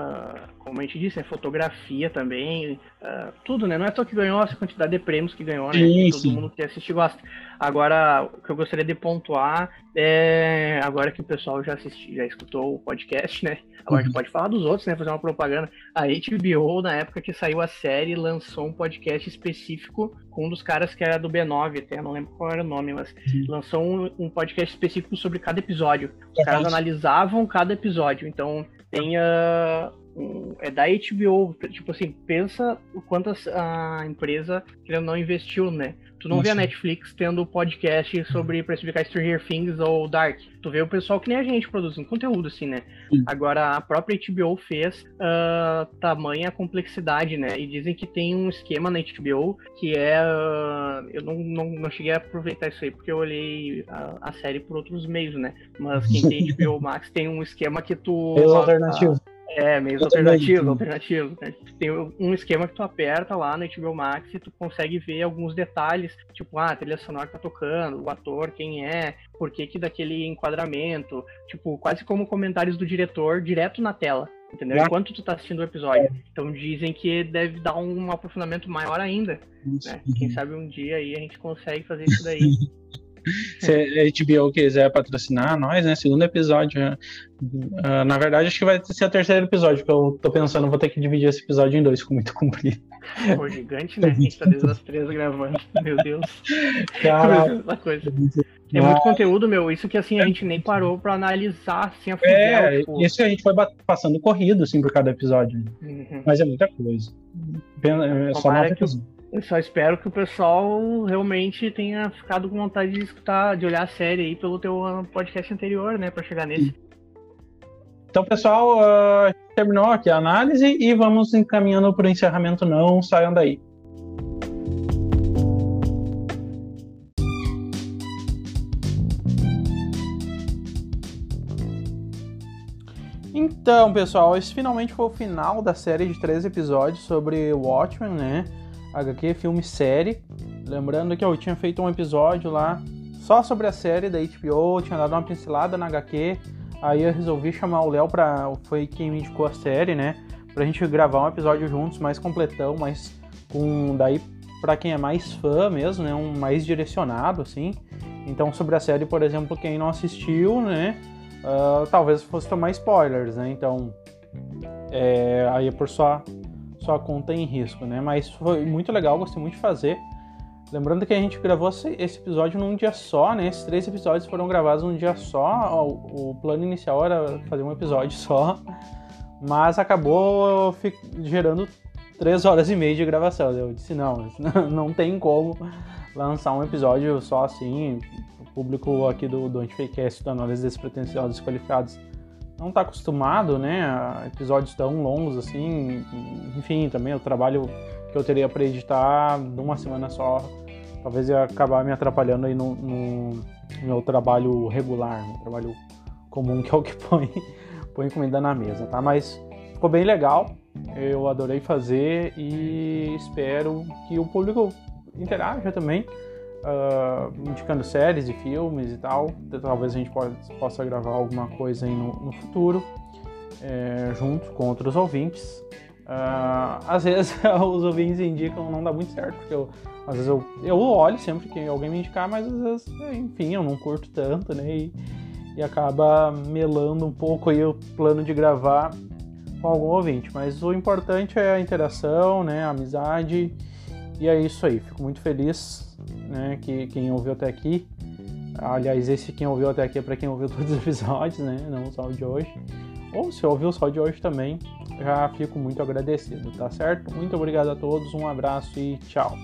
como a gente disse, é fotografia também, uh, tudo, né? Não é só que ganhou essa quantidade de prêmios que ganhou, né? Sim, todo sim. mundo que assiste gosta. Agora, o que eu gostaria de pontuar é, agora que o pessoal já assistiu, já escutou o podcast, né? Agora uhum. a gente pode falar dos outros, né? Fazer uma propaganda. A HBO, na época que saiu a série, lançou um podcast específico com um dos caras que era do B9, até não lembro qual era o nome, mas uhum. lançou um, um, podcast específico sobre cada episódio. Os caras analisavam cada episódio. Então, tem uh, é da HBO, tipo assim, pensa o quanto a, empresa não investiu, né? Tu não Nossa. vê a Netflix tendo podcast sobre precificar Stranger Things ou Dark. Tu vê o pessoal que nem a gente produzindo conteúdo, assim, né? Sim. Agora, a própria HBO fez uh, tamanha complexidade, né? E dizem que tem um esquema na HBO que é. Uh, eu não, não, não cheguei a aproveitar isso aí porque eu olhei a, a série por outros meios, né? Mas quem tem HBO Max tem um esquema que tu. Meio alternativo. É, meio alternativo, alternativo. Né? Tem um esquema que tu aperta lá no HBO Max e tu consegue ver alguns detalhes, tipo, ah, a trilha sonora que tá tocando, o ator, quem é, por que que daquele enquadramento, tipo, quase como comentários do diretor direto na tela, entendeu? Enquanto tu tá assistindo o episódio. É. Então dizem que deve dar um aprofundamento maior ainda, né? Quem sabe um dia aí a gente consegue fazer isso daí. Se a HBO quiser patrocinar nós, né? Segundo episódio. Uh, na verdade, acho que vai ser o terceiro episódio, que eu tô pensando, vou ter que dividir esse episódio em dois, ficou muito comprido. Pô, gigante, né? A gente tá desde as três gravando. Meu Deus. Cara, coisa. É muito conteúdo, meu. Isso que assim a gente nem parou pra analisar assim a fundo. É, tipo... isso a gente foi passando corrido assim por cada episódio. Uhum. Mas é muita coisa. É só uma que eu só espero que o pessoal realmente tenha ficado com vontade de escutar, de olhar a série aí pelo teu ah, podcast anterior, né, para chegar nesse. Então, pessoal, uh, terminou aqui a análise e vamos encaminhando para o encerramento. Não saiam daí. Então, pessoal, esse finalmente foi o final da série de três episódios sobre Watchmen, né? HQ, filme série. Lembrando que eu tinha feito um episódio lá só sobre a série da HBO, tinha dado uma pincelada na HQ. Aí eu resolvi chamar o Léo pra. Foi quem me indicou a série, né? Pra gente gravar um episódio juntos, mais completão, mais com. Daí, pra quem é mais fã mesmo, né? Um mais direcionado, assim. Então, sobre a série, por exemplo, quem não assistiu, né? Uh, talvez fosse tomar spoilers, né? Então. É, aí é por sua sua conta em risco, né? Mas foi muito legal, gostei muito de fazer. Lembrando que a gente gravou esse episódio num dia só, né? Esses três episódios foram gravados num dia só. O, plano inicial era fazer um episódio só, mas acabou gerando três horas e meia de gravação. Eu disse, não, não tem como lançar um episódio só assim. O público aqui do, do Antifakecast, do Análise Despretensiosos Desqualificados, não está acostumado, né, a episódios tão longos assim. Enfim, também o trabalho que eu teria para editar numa semana só, talvez ia acabar me atrapalhando aí no, no meu trabalho regular, no trabalho comum que é o que põe, põe comida na mesa, tá? Mas ficou bem legal, eu adorei fazer e espero que o público interaja também, uh, indicando séries e filmes e tal. Talvez a gente pode, possa gravar alguma coisa aí no, no futuro, é, junto com outros ouvintes. Uh, às vezes os ouvintes indicam não dá muito certo, porque eu, às vezes eu, eu olho sempre que alguém me indicar, mas às vezes, enfim, eu não curto tanto, né? E, e acaba melando um pouco aí o plano de gravar com algum ouvinte. Mas o importante é a interação, né? A amizade. E é isso aí. Fico muito feliz, né? Que quem ouviu até aqui. Aliás, esse quem ouviu até aqui é para quem ouviu todos os episódios, né? Não só o de hoje. Ou se ouviu só de hoje também, já fico muito agradecido, tá certo? Muito obrigado a todos, um abraço e tchau.